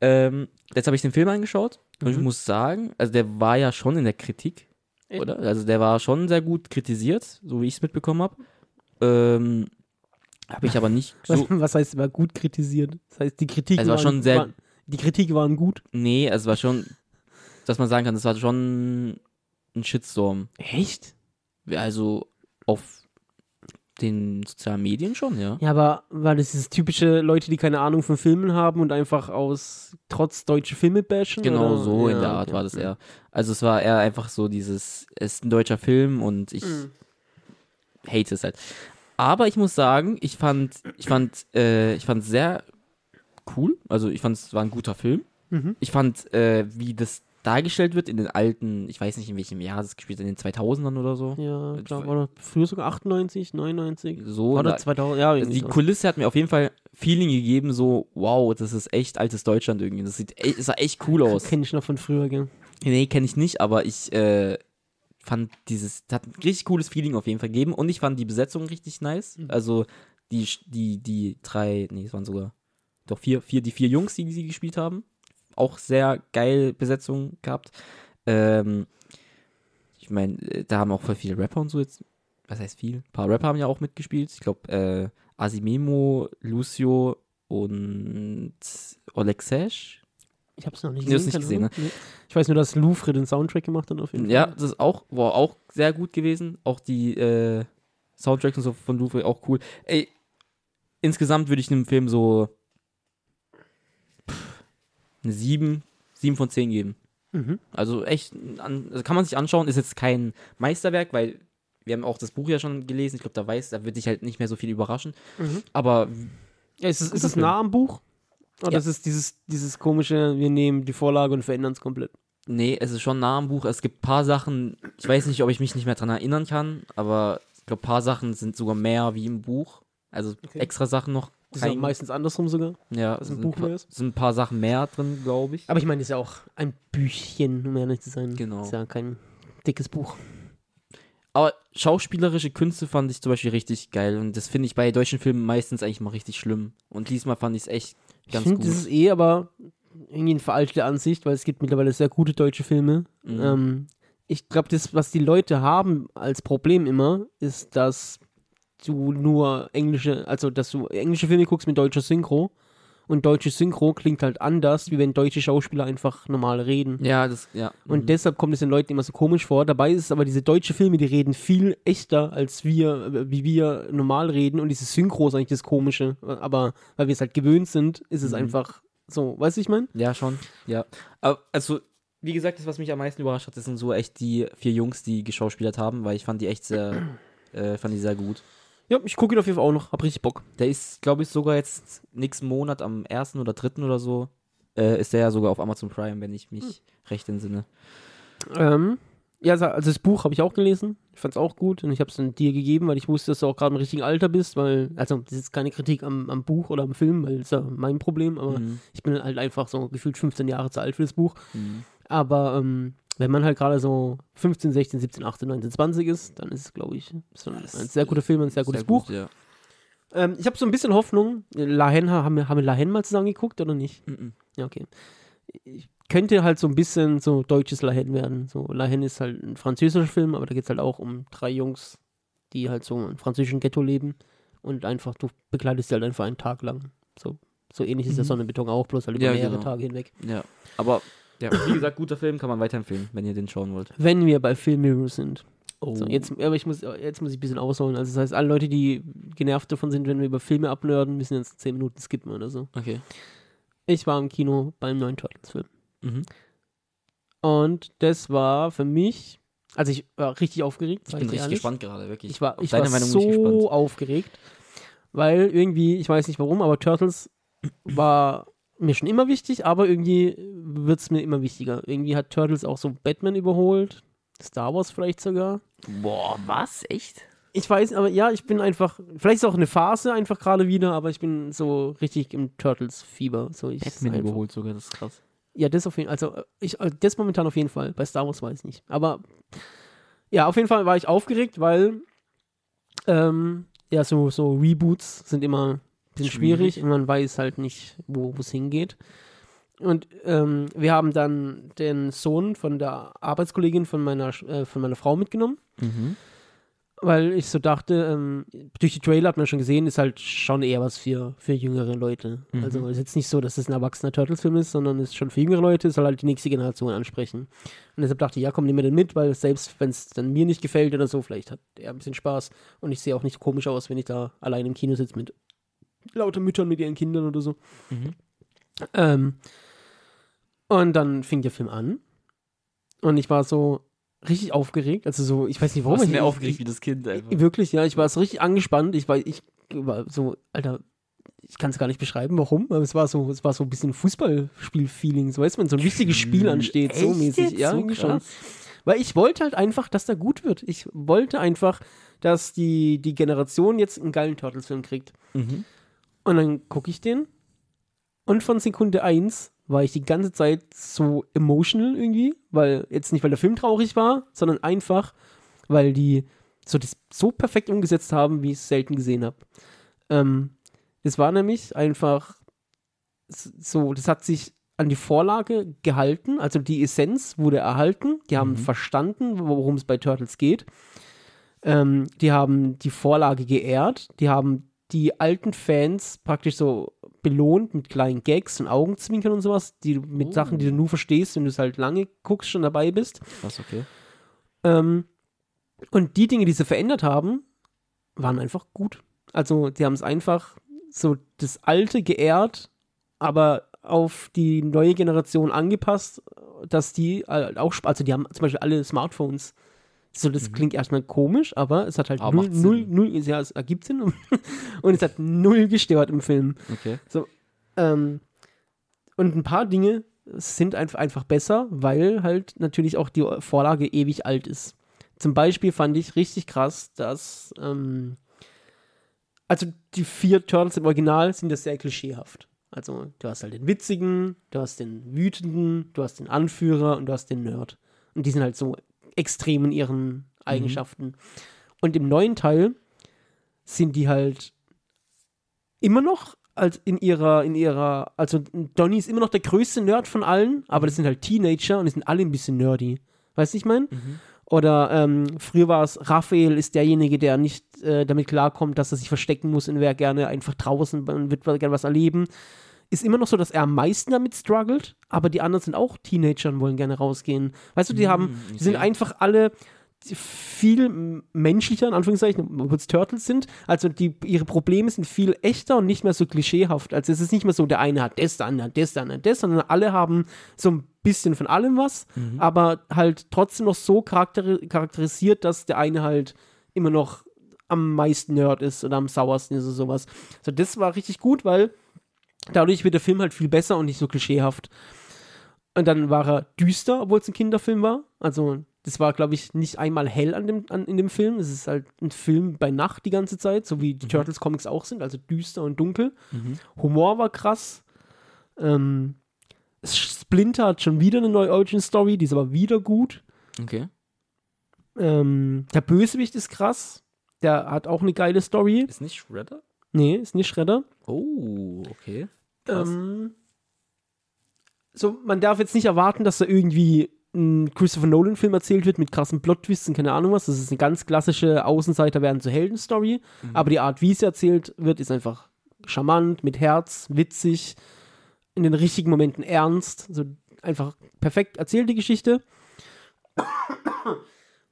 Ähm, jetzt habe ich den Film angeschaut und ich Mhm. muss sagen, also der war ja schon in der Kritik, Echt? oder? Also der war schon sehr gut kritisiert, so wie ich es mitbekommen habe. Ähm, habe ich aber nicht [LAUGHS] Was, so. was heißt immer gut kritisiert? Das heißt, die Kritik Es war schon sehr- Waren, die Kritik waren gut. Nee, es war schon, dass man sagen kann, das war schon ein Shitstorm. Echt? Also auf den sozialen Medien schon, ja. Ja, aber war das dieses typische Leute, die keine Ahnung von Filmen haben und einfach aus trotz deutsche Filme bashen? Genau oder? so in Ja, der Art okay. war das eher. Also es war eher einfach so dieses, es ist ein deutscher Film und ich Mhm. hate es halt. Aber ich muss sagen, ich fand, ich fand, äh, ich fand sehr cool. Also ich fand es war ein guter Film. Mhm. Ich fand, äh, wie das dargestellt wird in den alten, ich weiß nicht in welchem Jahr das gespielt, in den 2000ern oder so. Ja, Ich klar, war- früher sogar 98, 99. So, Oder da- 2000, ja, also die. Kulisse hat mir auf jeden Fall Feeling gegeben, so, wow, das ist echt altes Deutschland irgendwie. Das sieht, echt- das sah echt cool aus. Kenn ich noch von früher, gell? Nee, kenne ich nicht, aber ich äh, fand dieses, das hat ein richtig cooles Feeling auf jeden Fall gegeben und ich fand die Besetzung richtig nice. Mhm. Also die, die, die drei, nee, es waren sogar doch vier, vier, die vier Jungs, die sie gespielt haben. Auch sehr geil Besetzung gehabt. Ähm, ich meine, äh, da haben auch voll viele Rapper und so jetzt. Was heißt viel? Ein paar Rapper haben ja auch mitgespielt. Ich glaube, äh, Asimemo, Lucio und Olexesh. Ich hab's noch nicht gesehen. nicht gesehen, Ahnung. Nee. Ich weiß nur, dass Louvre den Soundtrack gemacht hat auf jeden Fall. Ja, das ist auch, war auch sehr gut gewesen. Auch die äh, Soundtracks und so von Louvre auch cool. Ey, insgesamt würde ich dem Film so eine 7, 7 von 10 geben. Mhm. Also echt, also kann man sich anschauen, ist jetzt kein Meisterwerk, weil wir haben auch das Buch ja schon gelesen. Ich glaube, da weiß, da wird dich halt nicht mehr so viel überraschen. Mhm. Aber Ja, ist es, ist es nah am Buch? Oder Ja. ist es dieses, dieses komische, wir nehmen die Vorlage und verändern es komplett? Nee, es ist schon nah am Buch. Es gibt ein paar Sachen, ich weiß nicht, ob ich mich nicht mehr dran erinnern kann, aber ich glaube, ein paar Sachen sind sogar mehr wie im Buch. Also Okay. extra Sachen noch. Das ist ja meistens andersrum sogar. ja, dass sind Buch ein paar- mehr ist. sind ein paar Sachen mehr drin, glaube ich. Aber ich meine, das ist ja auch ein Büchchen, um ehrlich zu sein. Genau. ist ja kein dickes Buch. Aber schauspielerische Künste fand ich zum Beispiel richtig geil und das finde ich bei deutschen Filmen meistens eigentlich mal richtig schlimm. Und diesmal fand ich es echt Ich ganz finde, gut. das ist eh aber irgendwie eine veraltete Ansicht, weil es gibt mittlerweile sehr gute deutsche Filme. Mhm. Ähm, ich glaube, das, was die Leute haben als Problem immer, ist, dass du nur englische, also dass du englische Filme guckst mit deutscher Synchro und deutsche Synchro klingt halt anders, wie wenn deutsche Schauspieler einfach normal reden. ja, das, ja. Und mhm. deshalb kommt es den Leuten immer so komisch vor. Dabei ist es aber diese deutsche Filme, die reden viel echter, als wir, wie wir normal reden. Und diese Synchro ist eigentlich das Komische. Aber weil wir es halt gewöhnt sind, ist es Mhm. einfach so. Weißt du, ich meine? Ja, schon. Ja. Aber, also, wie gesagt, das, was mich am meisten überrascht hat, das sind so echt die vier Jungs, die geschauspielert haben, weil ich fand die echt sehr, äh, fand die sehr gut. Ja, ich gucke ihn auf jeden Fall auch noch. Hab richtig Bock. Der ist, glaube ich, sogar jetzt nächsten Monat am ersten oder dritten oder so, äh, ist der ja sogar auf Amazon Prime, wenn ich mich recht entsinne. Ähm, ja, also das Buch habe ich auch gelesen. Ich fand es auch gut und ich habe es dir gegeben, weil ich wusste, dass du auch gerade im richtigen Alter bist, weil, also das ist keine Kritik am, am Buch oder am Film, weil das ist ja mein Problem, aber Mhm. ich bin halt einfach so gefühlt 15 Jahre zu alt für das Buch. Mhm. Aber ähm, wenn man halt gerade so 15, 16, 17, 18, 19, 20 ist, dann ist es, glaube ich, ein, sehr guter Film, ein sehr gutes Buch. Gut, ja. Ähm, ich habe so ein bisschen Hoffnung. Lahen, haben wir, haben wir Lahen mal zusammen geguckt oder nicht? Mhm. Ja, okay. Ich könnte halt so ein bisschen so deutsches Lahen werden. So, Lahen ist halt ein französischer Film, aber da geht es halt auch um drei Jungs, die halt so im französischen Ghetto leben und einfach, du begleitest sie halt einfach einen Tag lang. So, so ähnlich ist der Mhm. Sonnenbeton auch, bloß halt über Ja, mehrere genau. Tage hinweg. Ja. Aber, ja, wie gesagt, guter Film, kann man weiterempfehlen, wenn ihr den schauen wollt. Wenn wir bei Film Heroes sind. Oh. So, jetzt, aber ich muss, jetzt muss ich ein bisschen ausholen. Also das heißt, alle Leute, die genervt davon sind, wenn wir über Filme abnörden, müssen jetzt 10 Minuten skippen oder so. Okay. Ich war im Kino beim neuen Turtles-Film. Mhm. Und das war für mich, also ich war richtig aufgeregt. Ich bin richtig ehrlich. gespannt gerade, wirklich. Ich war, Auf ich war Meinung so aufgeregt, weil irgendwie, ich weiß nicht warum, aber Turtles war mir schon immer wichtig, aber irgendwie wird es mir immer wichtiger. Irgendwie hat Turtles auch so Batman überholt, Star Wars vielleicht sogar. Boah, was? Echt? Ich weiß, aber ja, ich bin einfach, vielleicht ist auch eine Phase einfach gerade wieder, aber ich bin so richtig im Turtles-Fieber. So, ich Batman überholt sogar, das ist krass. Ja, das auf jeden Fall. Also, ich, äh, das momentan auf jeden Fall. Bei Star Wars weiß ich nicht. Aber ja, auf jeden Fall war ich aufgeregt, weil ähm, ja, so, so Reboots sind immer bisschen schwierig, Schwierig. und man weiß halt nicht, wo es hingeht. Und ähm, wir haben dann den Sohn von der Arbeitskollegin von meiner, äh, von meiner Frau mitgenommen, Mhm. weil ich so dachte, ähm, durch die Trailer hat man schon gesehen, ist halt schon eher was für, für jüngere Leute. Mhm. Also ist jetzt nicht so, dass es ein erwachsener Turtles-Film ist, sondern ist schon für jüngere Leute, soll halt die nächste Generation ansprechen. Und deshalb dachte ich, ja, komm, nimm mir den mit, weil selbst wenn es dann mir nicht gefällt oder so, vielleicht hat er ein bisschen Spaß. Und ich sehe auch nicht komisch aus, wenn ich da allein im Kino sitze mit lauter Müttern mit ihren Kindern oder so. Mhm. Ähm, und dann fing der Film an. Und ich war so richtig aufgeregt. Also so, ich weiß nicht, warum. Ist ich- mehr ich- aufgeregt wie das Kind einfach? Wirklich, ja, ich war so richtig angespannt. Ich war, ich war so, Alter, ich kann es gar nicht beschreiben, warum, aber es war so, es war so ein bisschen Fußballspiel-Feeling, so weißt du, wenn so ein wichtiges Spiel ansteht, so mäßig. jetzt? Ja, So schon. Weil ich wollte halt einfach, dass da gut wird. Ich wollte einfach, dass die, die Generation jetzt einen geilen Turtles-Film kriegt. Mhm. Und dann gucke ich den und von Sekunde 1 war ich die ganze Zeit so emotional irgendwie, weil jetzt nicht, weil der Film traurig war, sondern einfach, weil die so das so perfekt umgesetzt haben, wie ich es selten gesehen habe. Ähm, es war nämlich einfach so, das hat sich an die Vorlage gehalten, also die Essenz wurde erhalten, die haben Mhm. verstanden, worum es bei Turtles geht. Ähm, die haben die Vorlage geehrt, die haben die alten Fans praktisch so belohnt mit kleinen Gags und Augenzwinkern und sowas, die, mit Oh. Sachen, die du nur verstehst, wenn du es halt lange guckst, schon dabei bist. Krass, okay. Ähm, und die Dinge, die sie verändert haben, waren einfach gut. Also, die haben es einfach so das Alte geehrt, aber auf die neue Generation angepasst, dass die halt auch, also die haben zum Beispiel alle Smartphones. So, das klingt erstmal komisch, aber es hat halt Mhm. Aber null, null, null, ja, es ergibt Sinn [LAUGHS] und es hat null gestört im Film. Okay. Ähm, und ein paar Dinge sind einfach, einfach besser, weil halt natürlich auch die Vorlage ewig alt ist. Zum Beispiel fand ich richtig krass, dass ähm, also die vier Turtles im Original sind ja sehr klischeehaft. Also du hast halt den Witzigen, du hast den Wütenden, du hast den Anführer und du hast den Nerd. Und die sind halt so extrem in ihren Eigenschaften. Und im neuen Teil sind die halt immer noch als in ihrer, in ihrer, also Donny ist immer noch der größte Nerd von allen, aber das sind halt Teenager und die sind alle ein bisschen nerdy. Weißt du, ich meine? Oder ähm, früher war es, Raphael ist derjenige, der nicht äh, damit klarkommt, dass er sich verstecken muss und wäre gerne einfach draußen und wird gerne was erleben. Ist immer noch so, dass er am meisten damit struggelt, aber die anderen sind auch Teenager und wollen gerne rausgehen. Weißt du, die haben, die sind einfach alle viel menschlicher, in Anführungszeichen, obwohl es Turtles sind. Also die, ihre Probleme sind viel echter und nicht mehr so klischeehaft. Also es ist nicht mehr so, der eine hat das, der andere hat das, der andere hat das, sondern alle haben so ein bisschen von allem was, aber halt trotzdem noch so charakteri charakterisiert, dass der eine halt immer noch am meisten Nerd ist oder am sauersten ist oder sowas. Also das war richtig gut, weil dadurch wird der Film halt viel besser und nicht so klischeehaft. Und dann war er düster, obwohl es ein Kinderfilm war. Also, das war, glaube ich, nicht einmal hell an dem, an, in dem Film. Es ist halt ein Film bei Nacht die ganze Zeit, so wie die Turtles Comics auch sind, also düster und dunkel. Humor war krass. Ähm, Splinter hat schon wieder eine neue Origin-Story, die ist aber wieder gut. Okay. Ähm, der Bösewicht ist krass. Der hat auch eine geile Story. Ist nicht Shredder? Nee, ist nicht Schredder. Oh, okay. Ähm, so, man darf jetzt nicht erwarten, dass da irgendwie ein Christopher Nolan-Film erzählt wird mit krassen Plot-Twists und keine Ahnung was. Das ist eine ganz klassische Außenseiter werden zur Heldenstory. Aber die Art, wie es erzählt wird, ist einfach charmant, mit Herz, witzig, in den richtigen Momenten ernst. So einfach perfekt erzählte Geschichte.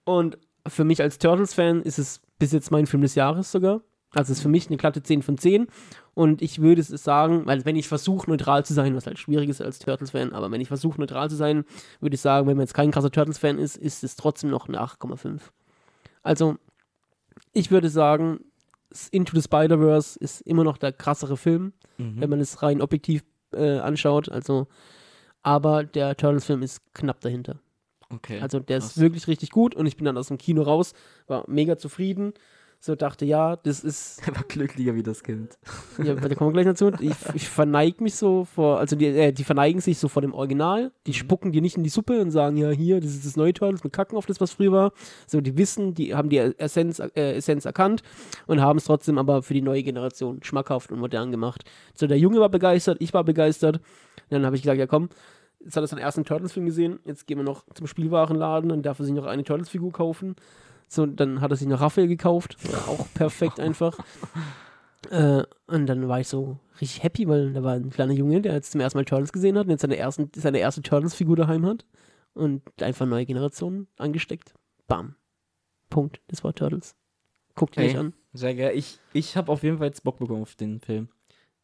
Und für mich als Turtles-Fan ist es bis jetzt mein Film des Jahres sogar. Also es ist für mich eine glatte 10 von 10. Und ich würde es sagen, weil wenn ich versuche, neutral zu sein, was halt schwierig ist als Turtles-Fan, aber wenn ich versuche, neutral zu sein, würde ich sagen, wenn man jetzt kein krasser Turtles-Fan ist, ist es trotzdem noch eine 8,5. Also, ich würde sagen, Into the Spider-Verse ist immer noch der krassere Film, Mhm. wenn man es rein objektiv äh, anschaut. Also, aber der Turtles-Film ist knapp dahinter. Okay. Also der krass. ist wirklich richtig gut und ich bin dann aus dem Kino raus, war mega zufrieden. So dachte, ja, das ist, [LAUGHS] Er war glücklicher wie das Kind. ja, da kommen wir gleich dazu. Ich, ich verneige mich so vor, also die, äh, die verneigen sich so vor dem Original, die spucken dir nicht in die Suppe und sagen, ja, hier, das ist das neue Turtles, wir kacken auf das, was früher war. So, die wissen, die haben die Essenz, äh, Essenz erkannt und haben es trotzdem aber für die neue Generation schmackhaft und modern gemacht. So, der Junge war begeistert, ich war begeistert. Dann habe ich gesagt, ja komm, jetzt hat er seinen ersten Turtles-Film gesehen, jetzt gehen wir noch zum Spielwarenladen und darf er sich noch eine Turtles-Figur kaufen. So, dann hat er sich noch Raphael gekauft, auch perfekt einfach. [LAUGHS] Äh, und dann war ich so richtig happy, weil da war ein kleiner Junge, der jetzt zum ersten Mal Turtles gesehen hat und jetzt seine, ersten, seine erste Turtles-Figur daheim hat und einfach neue Generationen angesteckt. Bam. Punkt. Das war Turtles. Guckt ihn Ey. nicht an. Sehr geil. Ich, ich habe auf jeden Fall jetzt Bock bekommen auf den Film.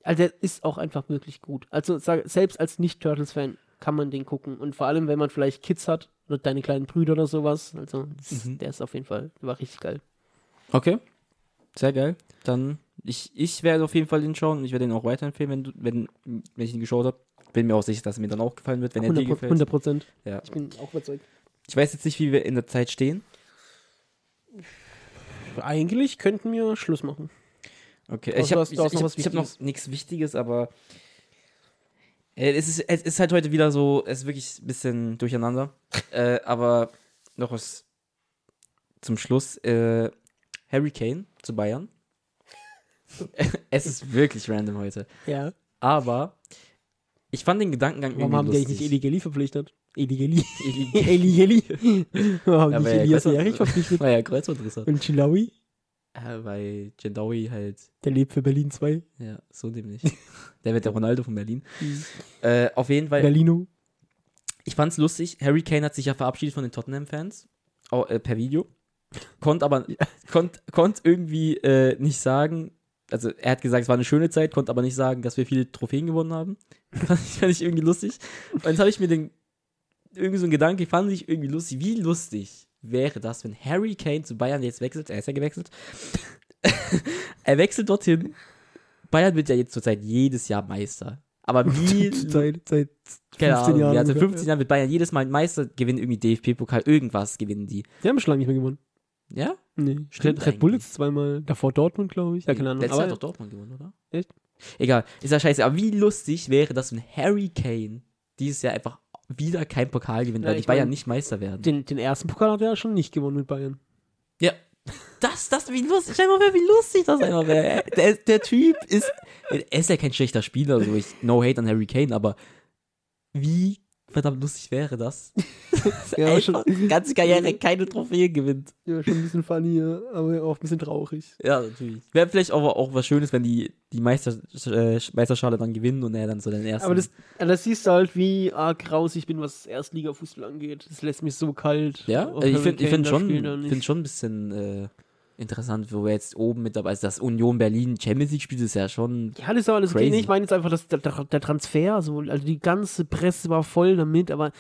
Also der ist auch einfach wirklich gut. Also sag, selbst als Nicht-Turtles-Fan kann man den gucken. Und vor allem, wenn man vielleicht Kids hat oder deine kleinen Brüder oder sowas. Also das, Mhm. der ist auf jeden Fall, war richtig geil. Okay. Sehr geil. Dann, ich, ich werde auf jeden Fall den schauen und ich werde ihn auch weiterempfehlen, wenn, du, wenn, wenn ich ihn geschaut habe. Bin mir auch sicher, dass er mir dann auch gefallen wird, wenn er dir 100 gefällt. 100 Prozent. Ja. Ich bin auch überzeugt. Ich weiß jetzt nicht, wie wir in der Zeit stehen. Eigentlich könnten wir Schluss machen. Okay, Außer ich habe ich, ich hab, noch nichts Wichtiges, aber es, ist, es ist halt heute wieder so, es ist wirklich ein bisschen durcheinander. [LAUGHS] äh, aber noch was zum Schluss. Äh, Harry Kane zu Bayern. [LAUGHS] es ist wirklich random heute. Ja. Aber ich fand den Gedankengang Warum haben die irgendwie eigentlich nicht lustig. Eli Gelli verpflichtet? Eli Gelli. Eli- Eli Gelli. Warum haben Ja, die nicht Elias Erich verpflichtet? Weil er Kreuzwortriss hat. Und Chilawi, Äh, weil Jendawi halt, der lebt für Berlin 2. ja, so nämlich. [LAUGHS] Der wird der Ronaldo von Berlin. Mhm. Äh, auf jeden Fall, Berlino. ich fand's lustig. Harry Kane hat sich ja verabschiedet von den Tottenham-Fans. Oh, äh, per Video. Konnte aber konnt, konnt irgendwie äh, nicht sagen, also er hat gesagt, es war eine schöne Zeit, konnte aber nicht sagen, dass wir viele Trophäen gewonnen haben. [LAUGHS] fand, ich, fand ich irgendwie lustig. Und jetzt habe ich mir den, irgendwie so ein Gedanke, fand ich irgendwie lustig. Wie lustig wäre das, wenn Harry Kane zu Bayern jetzt wechselt? Er ist ja gewechselt. [LAUGHS] er wechselt dorthin. Bayern wird ja jetzt zurzeit jedes Jahr Meister. Aber [LAUGHS] wie Seit, seit 15 keine Ahnung, Jahren. ja, seit ungefähr. 15 Jahren wird Bayern jedes Mal Meister, gewinnen irgendwie DFB-Pokal, irgendwas gewinnen die. Die haben schon lange nicht mehr gewonnen. Ja? Nee. Stimmt Red, Red Bull jetzt zweimal. Davor Dortmund, glaube ich. Ja, keine Ahnung. Letztes Jahr hat doch Dortmund gewonnen, oder? Echt? Egal, ist ja scheiße. Aber wie lustig wäre das, wenn Harry Kane dieses Jahr einfach wieder kein Pokal gewinnt, Ja, weil die Bayern mein, nicht Meister werden. den, den ersten Pokal hat er ja schon nicht gewonnen mit Bayern. ja, Das, das, wie lustig, stell mal vor, wie lustig das einfach wäre. Der, der Typ ist, er ist ja kein schlechter Spieler, so ich, no hate an Harry Kane, aber wie verdammt lustig wäre das? [LAUGHS] Ja, Einfach schon, die ganze Karriere keine Trophäe gewinnt. ja, schon ein bisschen funny, aber auch ein bisschen traurig. Ja, natürlich. Wäre vielleicht auch, auch was Schönes, wenn die, die Meister, äh, Meisterschale dann gewinnen und er dann so den ersten. Aber das, das siehst du halt, wie arg raus ich bin, was Erstliga-Fußball angeht. Das lässt mich so kalt. ja, also ich finde find schon, find schon ein bisschen äh, interessant, wo wir jetzt oben mit dabei ist. Dass Union Berlin Champions League spielt, ist ja schon. Ja, das ist aber alles okay. Crazy. Nee, ich meine jetzt einfach, dass der, der, der Transfer, so, also die ganze Presse war voll damit, aber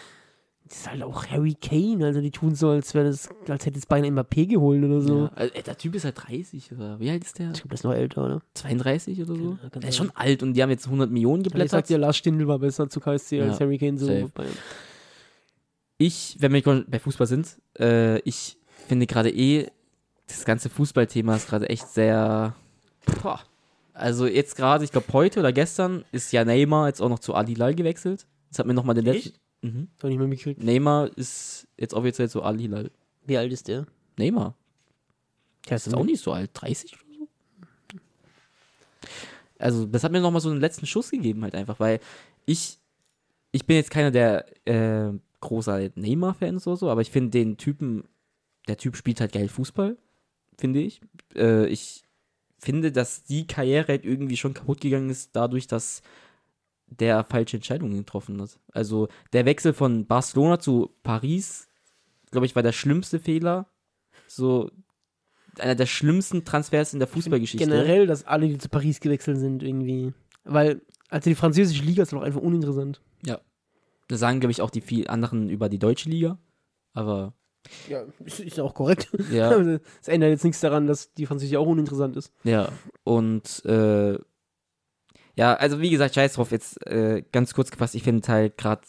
das ist halt auch Harry Kane, also die tun so, als wäre das, als hätte es beinahe Mbappé geholt oder so. Ja, also, der Typ ist halt 30 oder wie alt ist der? Ich glaube, das ist noch älter, oder? 32 oder so? Ja, kann der ist sein. schon alt und die haben jetzt 100 Millionen Ich geblättert. sag dir, Lars Stindl war besser zu KSC als Ja, Harry Kane so. ich, wenn wir bei Fußball sind, äh, ich finde gerade eh, das ganze Fußballthema ist gerade echt sehr. Boah. Also jetzt gerade, ich glaube heute oder gestern ist ja Neymar jetzt auch noch zu Al Hilal gewechselt. Das hat mir nochmal den letzten. Mhm. Soll ich mal mitgekriegt. Neymar ist jetzt offiziell zu Al Hilal. Wie alt ist der? Neymar. Der Ist auch nicht so alt, 30 oder so. Also, das hat mir nochmal so einen letzten Schuss gegeben, halt einfach, weil ich, ich bin jetzt keiner der äh, großer Neymar-Fan oder so, aber ich finde den Typen, der Typ spielt halt geil Fußball, finde ich. Äh, ich finde, dass die Karriere halt irgendwie schon kaputt gegangen ist, dadurch, dass der falsche Entscheidungen getroffen hat. Also, der Wechsel von Barcelona zu Paris, glaube ich, war der schlimmste Fehler. So, einer der schlimmsten Transfers in der Fußballgeschichte. Generell, dass alle, die zu Paris gewechselt sind, irgendwie. Weil, also die französische Liga ist doch einfach uninteressant. Das sagen, glaube ich, auch die viel anderen über die deutsche Liga. Aber Ja, ist, auch korrekt. ja, [LAUGHS] Das ändert jetzt nichts daran, dass die französische auch uninteressant ist. ja. Und äh, ja, also wie gesagt, scheiß drauf, jetzt äh, ganz kurz gefasst, ich finde halt gerade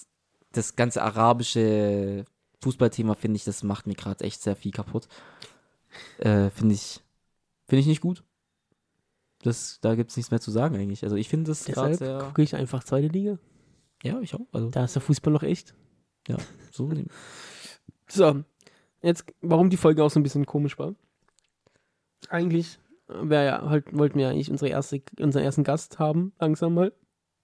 das ganze arabische Fußballthema, finde ich, das macht mir gerade echt sehr viel kaputt. Äh, finde ich, finde ich nicht gut. Das, da gibt es nichts mehr zu sagen eigentlich. Also ich finde das gerade sehr. gucke ich einfach zweite Liga. Ja, ich auch. Also Da ist der Fußball noch echt. so. [LAUGHS] So, jetzt, warum die Folge auch so ein bisschen komisch war. Eigentlich wär ja, halt, wollten wir ja eigentlich unsere erste, unseren ersten Gast haben, langsam mal.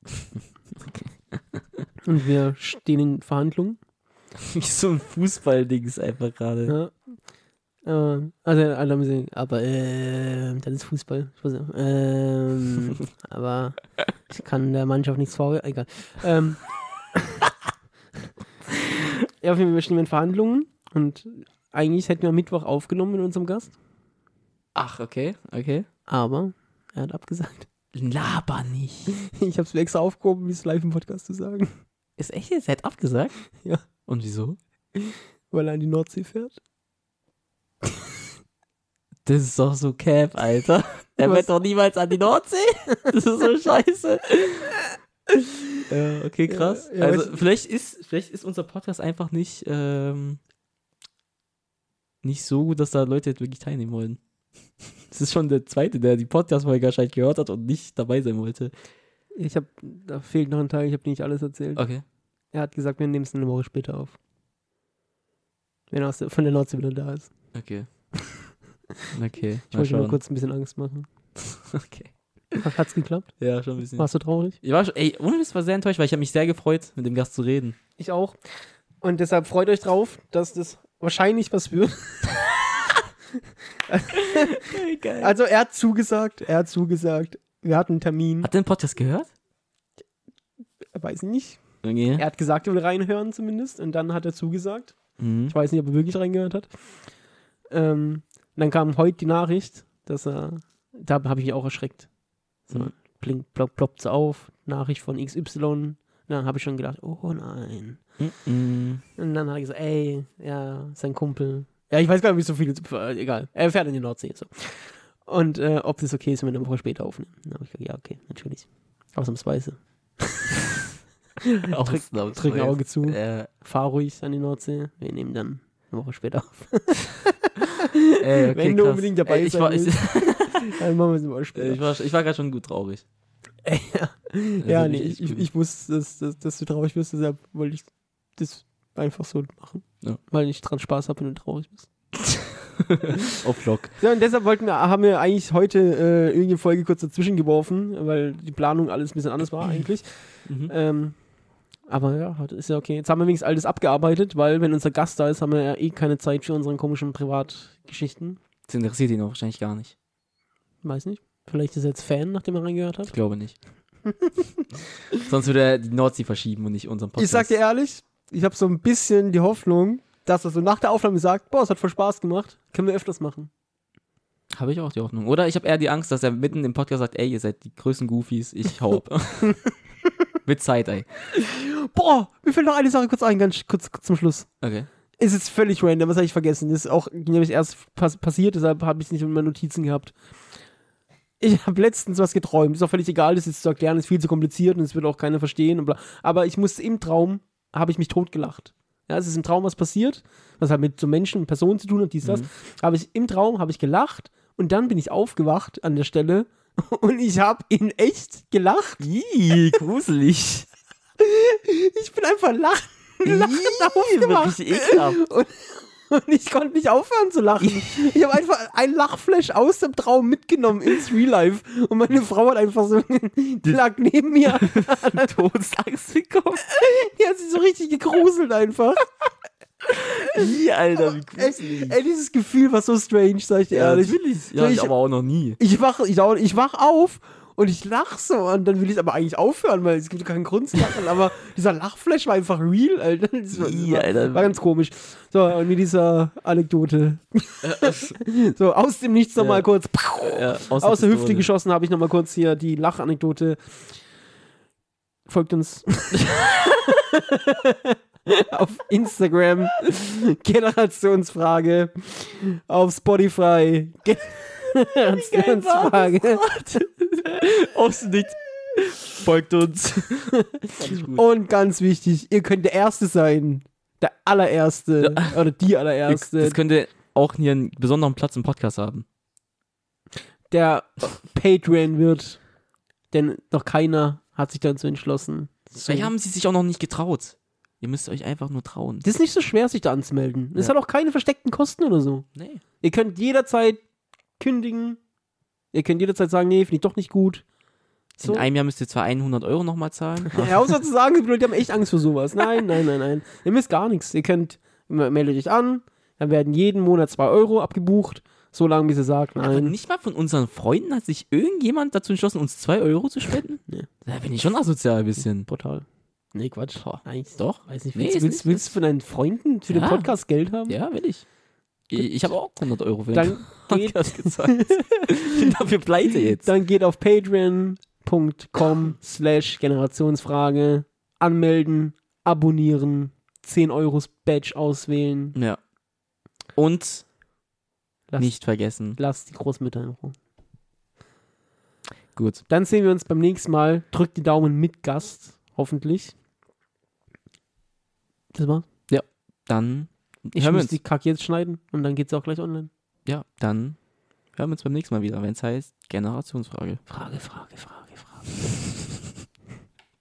[LAUGHS] Und wir stehen in Verhandlungen. [LAUGHS] Wie so ein Fußballding ist einfach gerade. Ja. Äh, also alle haben gesagt, aber äh, das ist Fußball. Nicht, ähm, [LAUGHS] aber ich kann der Mannschaft nichts vor. Egal. Ähm, ja, auf jeden Fall, wir stehen in Verhandlungen und eigentlich hätten wir am Mittwoch aufgenommen mit unserem Gast, Ach, okay, okay. aber er hat abgesagt. Laber nicht. [LAUGHS] Ich habe es mir extra aufgehoben, wie es live im Podcast zu sagen, Ist echt jetzt? Er hat abgesagt? [LAUGHS] Ja. Und wieso? weil er an die Nordsee fährt. [LAUGHS] Das ist doch so Cap, Alter. Er wird doch niemals an die Nordsee. Das ist so scheiße. ja, okay, krass. Ja, ja, also vielleicht ist, vielleicht ist unser Podcast einfach nicht, ähm, nicht so gut, dass da Leute jetzt wirklich teilnehmen wollen. [LAUGHS] Das ist schon der zweite, der die Podcast-Folge wahrscheinlich gehört hat und nicht dabei sein wollte. Ich habe, da fehlt noch ein Teil, ich habe nicht alles erzählt. Okay. Er hat gesagt, wir nehmen es eine Woche später auf. Wenn er aus der, von der Nordsee wieder da ist. Okay. [LAUGHS] Okay. Ich wollte nur kurz ein bisschen Angst machen. [LAUGHS] Okay. Hat's geklappt? Ja, schon ein bisschen. Warst du traurig? Ich war schon, ey, ohne Witz war sehr enttäuscht, weil ich habe mich sehr gefreut, mit dem Gast zu reden. Ich auch. Und deshalb freut euch drauf, dass das wahrscheinlich was wird. Also er hat zugesagt, er hat zugesagt. Wir hatten einen Termin. Hat der den Podcast gehört? Weiß ich nicht. Okay. Er hat gesagt, er will reinhören zumindest. Und dann hat er zugesagt. Mhm. Ich weiß nicht, ob er wirklich reingehört hat. Ähm, dann kam heute die Nachricht, dass er, da habe ich mich auch erschreckt. So, Mhm. blink, plopp, ploppt auf, Nachricht von XY. Und dann habe ich schon gedacht, oh nein. Mhm. Und dann hat er gesagt, ey, ja, sein Kumpel. Ja, ich weiß gar nicht, wie so viele, äh, egal. Er fährt in die Nordsee. So. Und äh, ob das okay ist, wenn wir eine Woche später aufnehmen. Dann habe ich gesagt, ja, okay, natürlich. Ausnahmsweise. [LAUGHS] Ausnahmsweise. Drück ein Auge zu. Äh, Fahr ruhig an die Nordsee. Wir nehmen dann eine Woche später auf. ey, okay, Wenn du krass. unbedingt dabei ey, ich sein war, ich, willst. [LAUGHS] Dann machen wir es Woche später. ich war, ich war gerade schon gut traurig. Ja, Also nee, ich- ich, ich, wusste, dass, dass, dass du traurig bist, deshalb wollte ich das einfach so machen. Ja. Weil ich dran Spaß habe, wenn du traurig bist. [LAUGHS] Auf Vlog. Ja, und deshalb wollten wir, haben wir eigentlich heute äh, irgendeine Folge kurz dazwischen geworfen, weil die Planung alles ein bisschen anders war eigentlich. [CLEARS THROAT] Mhm. Ähm, aber ja, heute ist ja okay. Jetzt haben wir wenigstens alles abgearbeitet, weil wenn unser Gast da ist, haben wir ja eh keine Zeit für unsere komischen Privatgeschichten. Das interessiert ihn auch wahrscheinlich gar nicht. Weiß nicht. Vielleicht ist er jetzt Fan, nachdem er reingehört hat. Ich glaube nicht. [LAUGHS] Sonst würde er die Nordsee verschieben und nicht unseren Podcast. Ich sag dir ehrlich, ich habe so ein bisschen die Hoffnung, dass er so nach der Aufnahme sagt, boah, es hat voll Spaß gemacht, können wir öfters machen. Habe ich auch die Hoffnung. Oder ich habe eher die Angst, dass er mitten im Podcast sagt, ey, ihr seid die größten Goofies, ich [LAUGHS] hau ab. [LAUGHS] Mit Zeit, ey. Boah, mir fällt noch eine Sache kurz ein, ganz kurz, kurz zum Schluss. Okay. Ist jetzt völlig random, was habe ich vergessen? Das ist auch nämlich erst pass passiert, deshalb habe ich es nicht in meinen Notizen gehabt. Ich habe letztens was geträumt. Ist auch völlig egal, das jetzt zu erklären, ist viel zu kompliziert und es wird auch keiner verstehen. Und bla. Aber ich musste im Traum, habe ich mich totgelacht. Ja, es ist im Traum was passiert, was halt mit so Menschen Personen zu tun hat, dies, das. Mhm. Habe ich im Traum, habe ich gelacht und dann bin ich aufgewacht an der Stelle [LAUGHS] und ich habe in echt gelacht. Ih, gruselig. [LAUGHS] Ich bin einfach lachen, lachend aufgewacht. Richtig ekelhaft. Und, und [LAUGHS] ich konnte nicht aufhören zu lachen. Ich habe einfach ein Lachflash aus dem Traum mitgenommen ins Real Life. Und meine Frau hat einfach so, die lag neben mir. [LAUGHS] Todesangst bekommen. Die hat sich so richtig gegruselt einfach. Ih, Alter, wie Ey, gruselig. ey, dieses Gefühl war so strange, sag ich dir ehrlich. natürlich. So, Ja, ich ich- aber auch noch nie. Ich wach, ich, ich wach auf und ich lach so und dann will ich aber eigentlich aufhören, weil es gibt keinen Grund zu lachen, aber [LAUGHS] dieser Lachflash war einfach real, Alter. Das war, war, Alter. war ganz komisch. So, und mit dieser Anekdote. [LAUGHS] so, aus dem Nichts nochmal Ja. kurz. Ja, [LAUGHS] Aus der Hüfte Pistole. geschossen habe ich nochmal kurz hier die Lachanekdote. Folgt uns. auf Instagram. Generationsfrage. Auf Spotify. [LAUGHS] Generationsfrage. [LAUGHS] Aus Nichts. Folgt uns. Und ganz wichtig, ihr könnt der Erste sein. Der allererste. Oder die allererste. Das könnte auch hier einen besonderen Platz im Podcast haben. der Patreon wird. Denn noch keiner hat sich dazu entschlossen. So. Vielleicht haben sie sich auch noch nicht getraut. Ihr müsst euch einfach nur trauen. Das ist nicht so schwer, sich da anzumelden. Es Ja. hat auch keine versteckten Kosten oder so. Nee. Ihr könnt jederzeit kündigen. Ihr könnt jederzeit sagen, nee, finde ich doch nicht gut. So. In einem Jahr müsst ihr zwar 100 Euro nochmal zahlen. [LAUGHS] Ja, außer zu sagen, die Leute haben echt Angst vor sowas. Nein, nein, nein, nein. Ihr müsst gar nichts. Ihr könnt, meldet euch an, dann werden jeden Monat 2 Euro abgebucht, so lange bis ihr sagt, Aber nein. nicht mal von unseren Freunden hat sich irgendjemand dazu entschlossen, uns 2 Euro zu spenden? Nee. Da bin ich schon asozial ein bisschen. Brutal. Nee, Quatsch. Eigentlich Doch. Weiß nicht, Nee, willst, ist willst, nicht- willst du von deinen Freunden für den Ja. Podcast Geld haben? Ja, will ich. Ich, habe auch 100 Euro für den Dann [LAUGHS] geht, Podcast gezahlt. ich bin dafür pleite jetzt. dann geht auf patreon.com slash Generationsfrage, anmelden, abonnieren, 10 Euro Badge auswählen. Ja. Und Lass, nicht vergessen. Lasst die Großmütter in Ruhe. Gut. Dann sehen wir uns beim nächsten Mal. Drückt die Daumen mit Gast, hoffentlich. Das war's. Dann Ich hören muss die Kacke jetzt schneiden und dann geht's auch gleich online. Ja, dann hören wir uns beim nächsten Mal wieder, wenn es heißt Generationsfrage. Frage, Frage, Frage, Frage.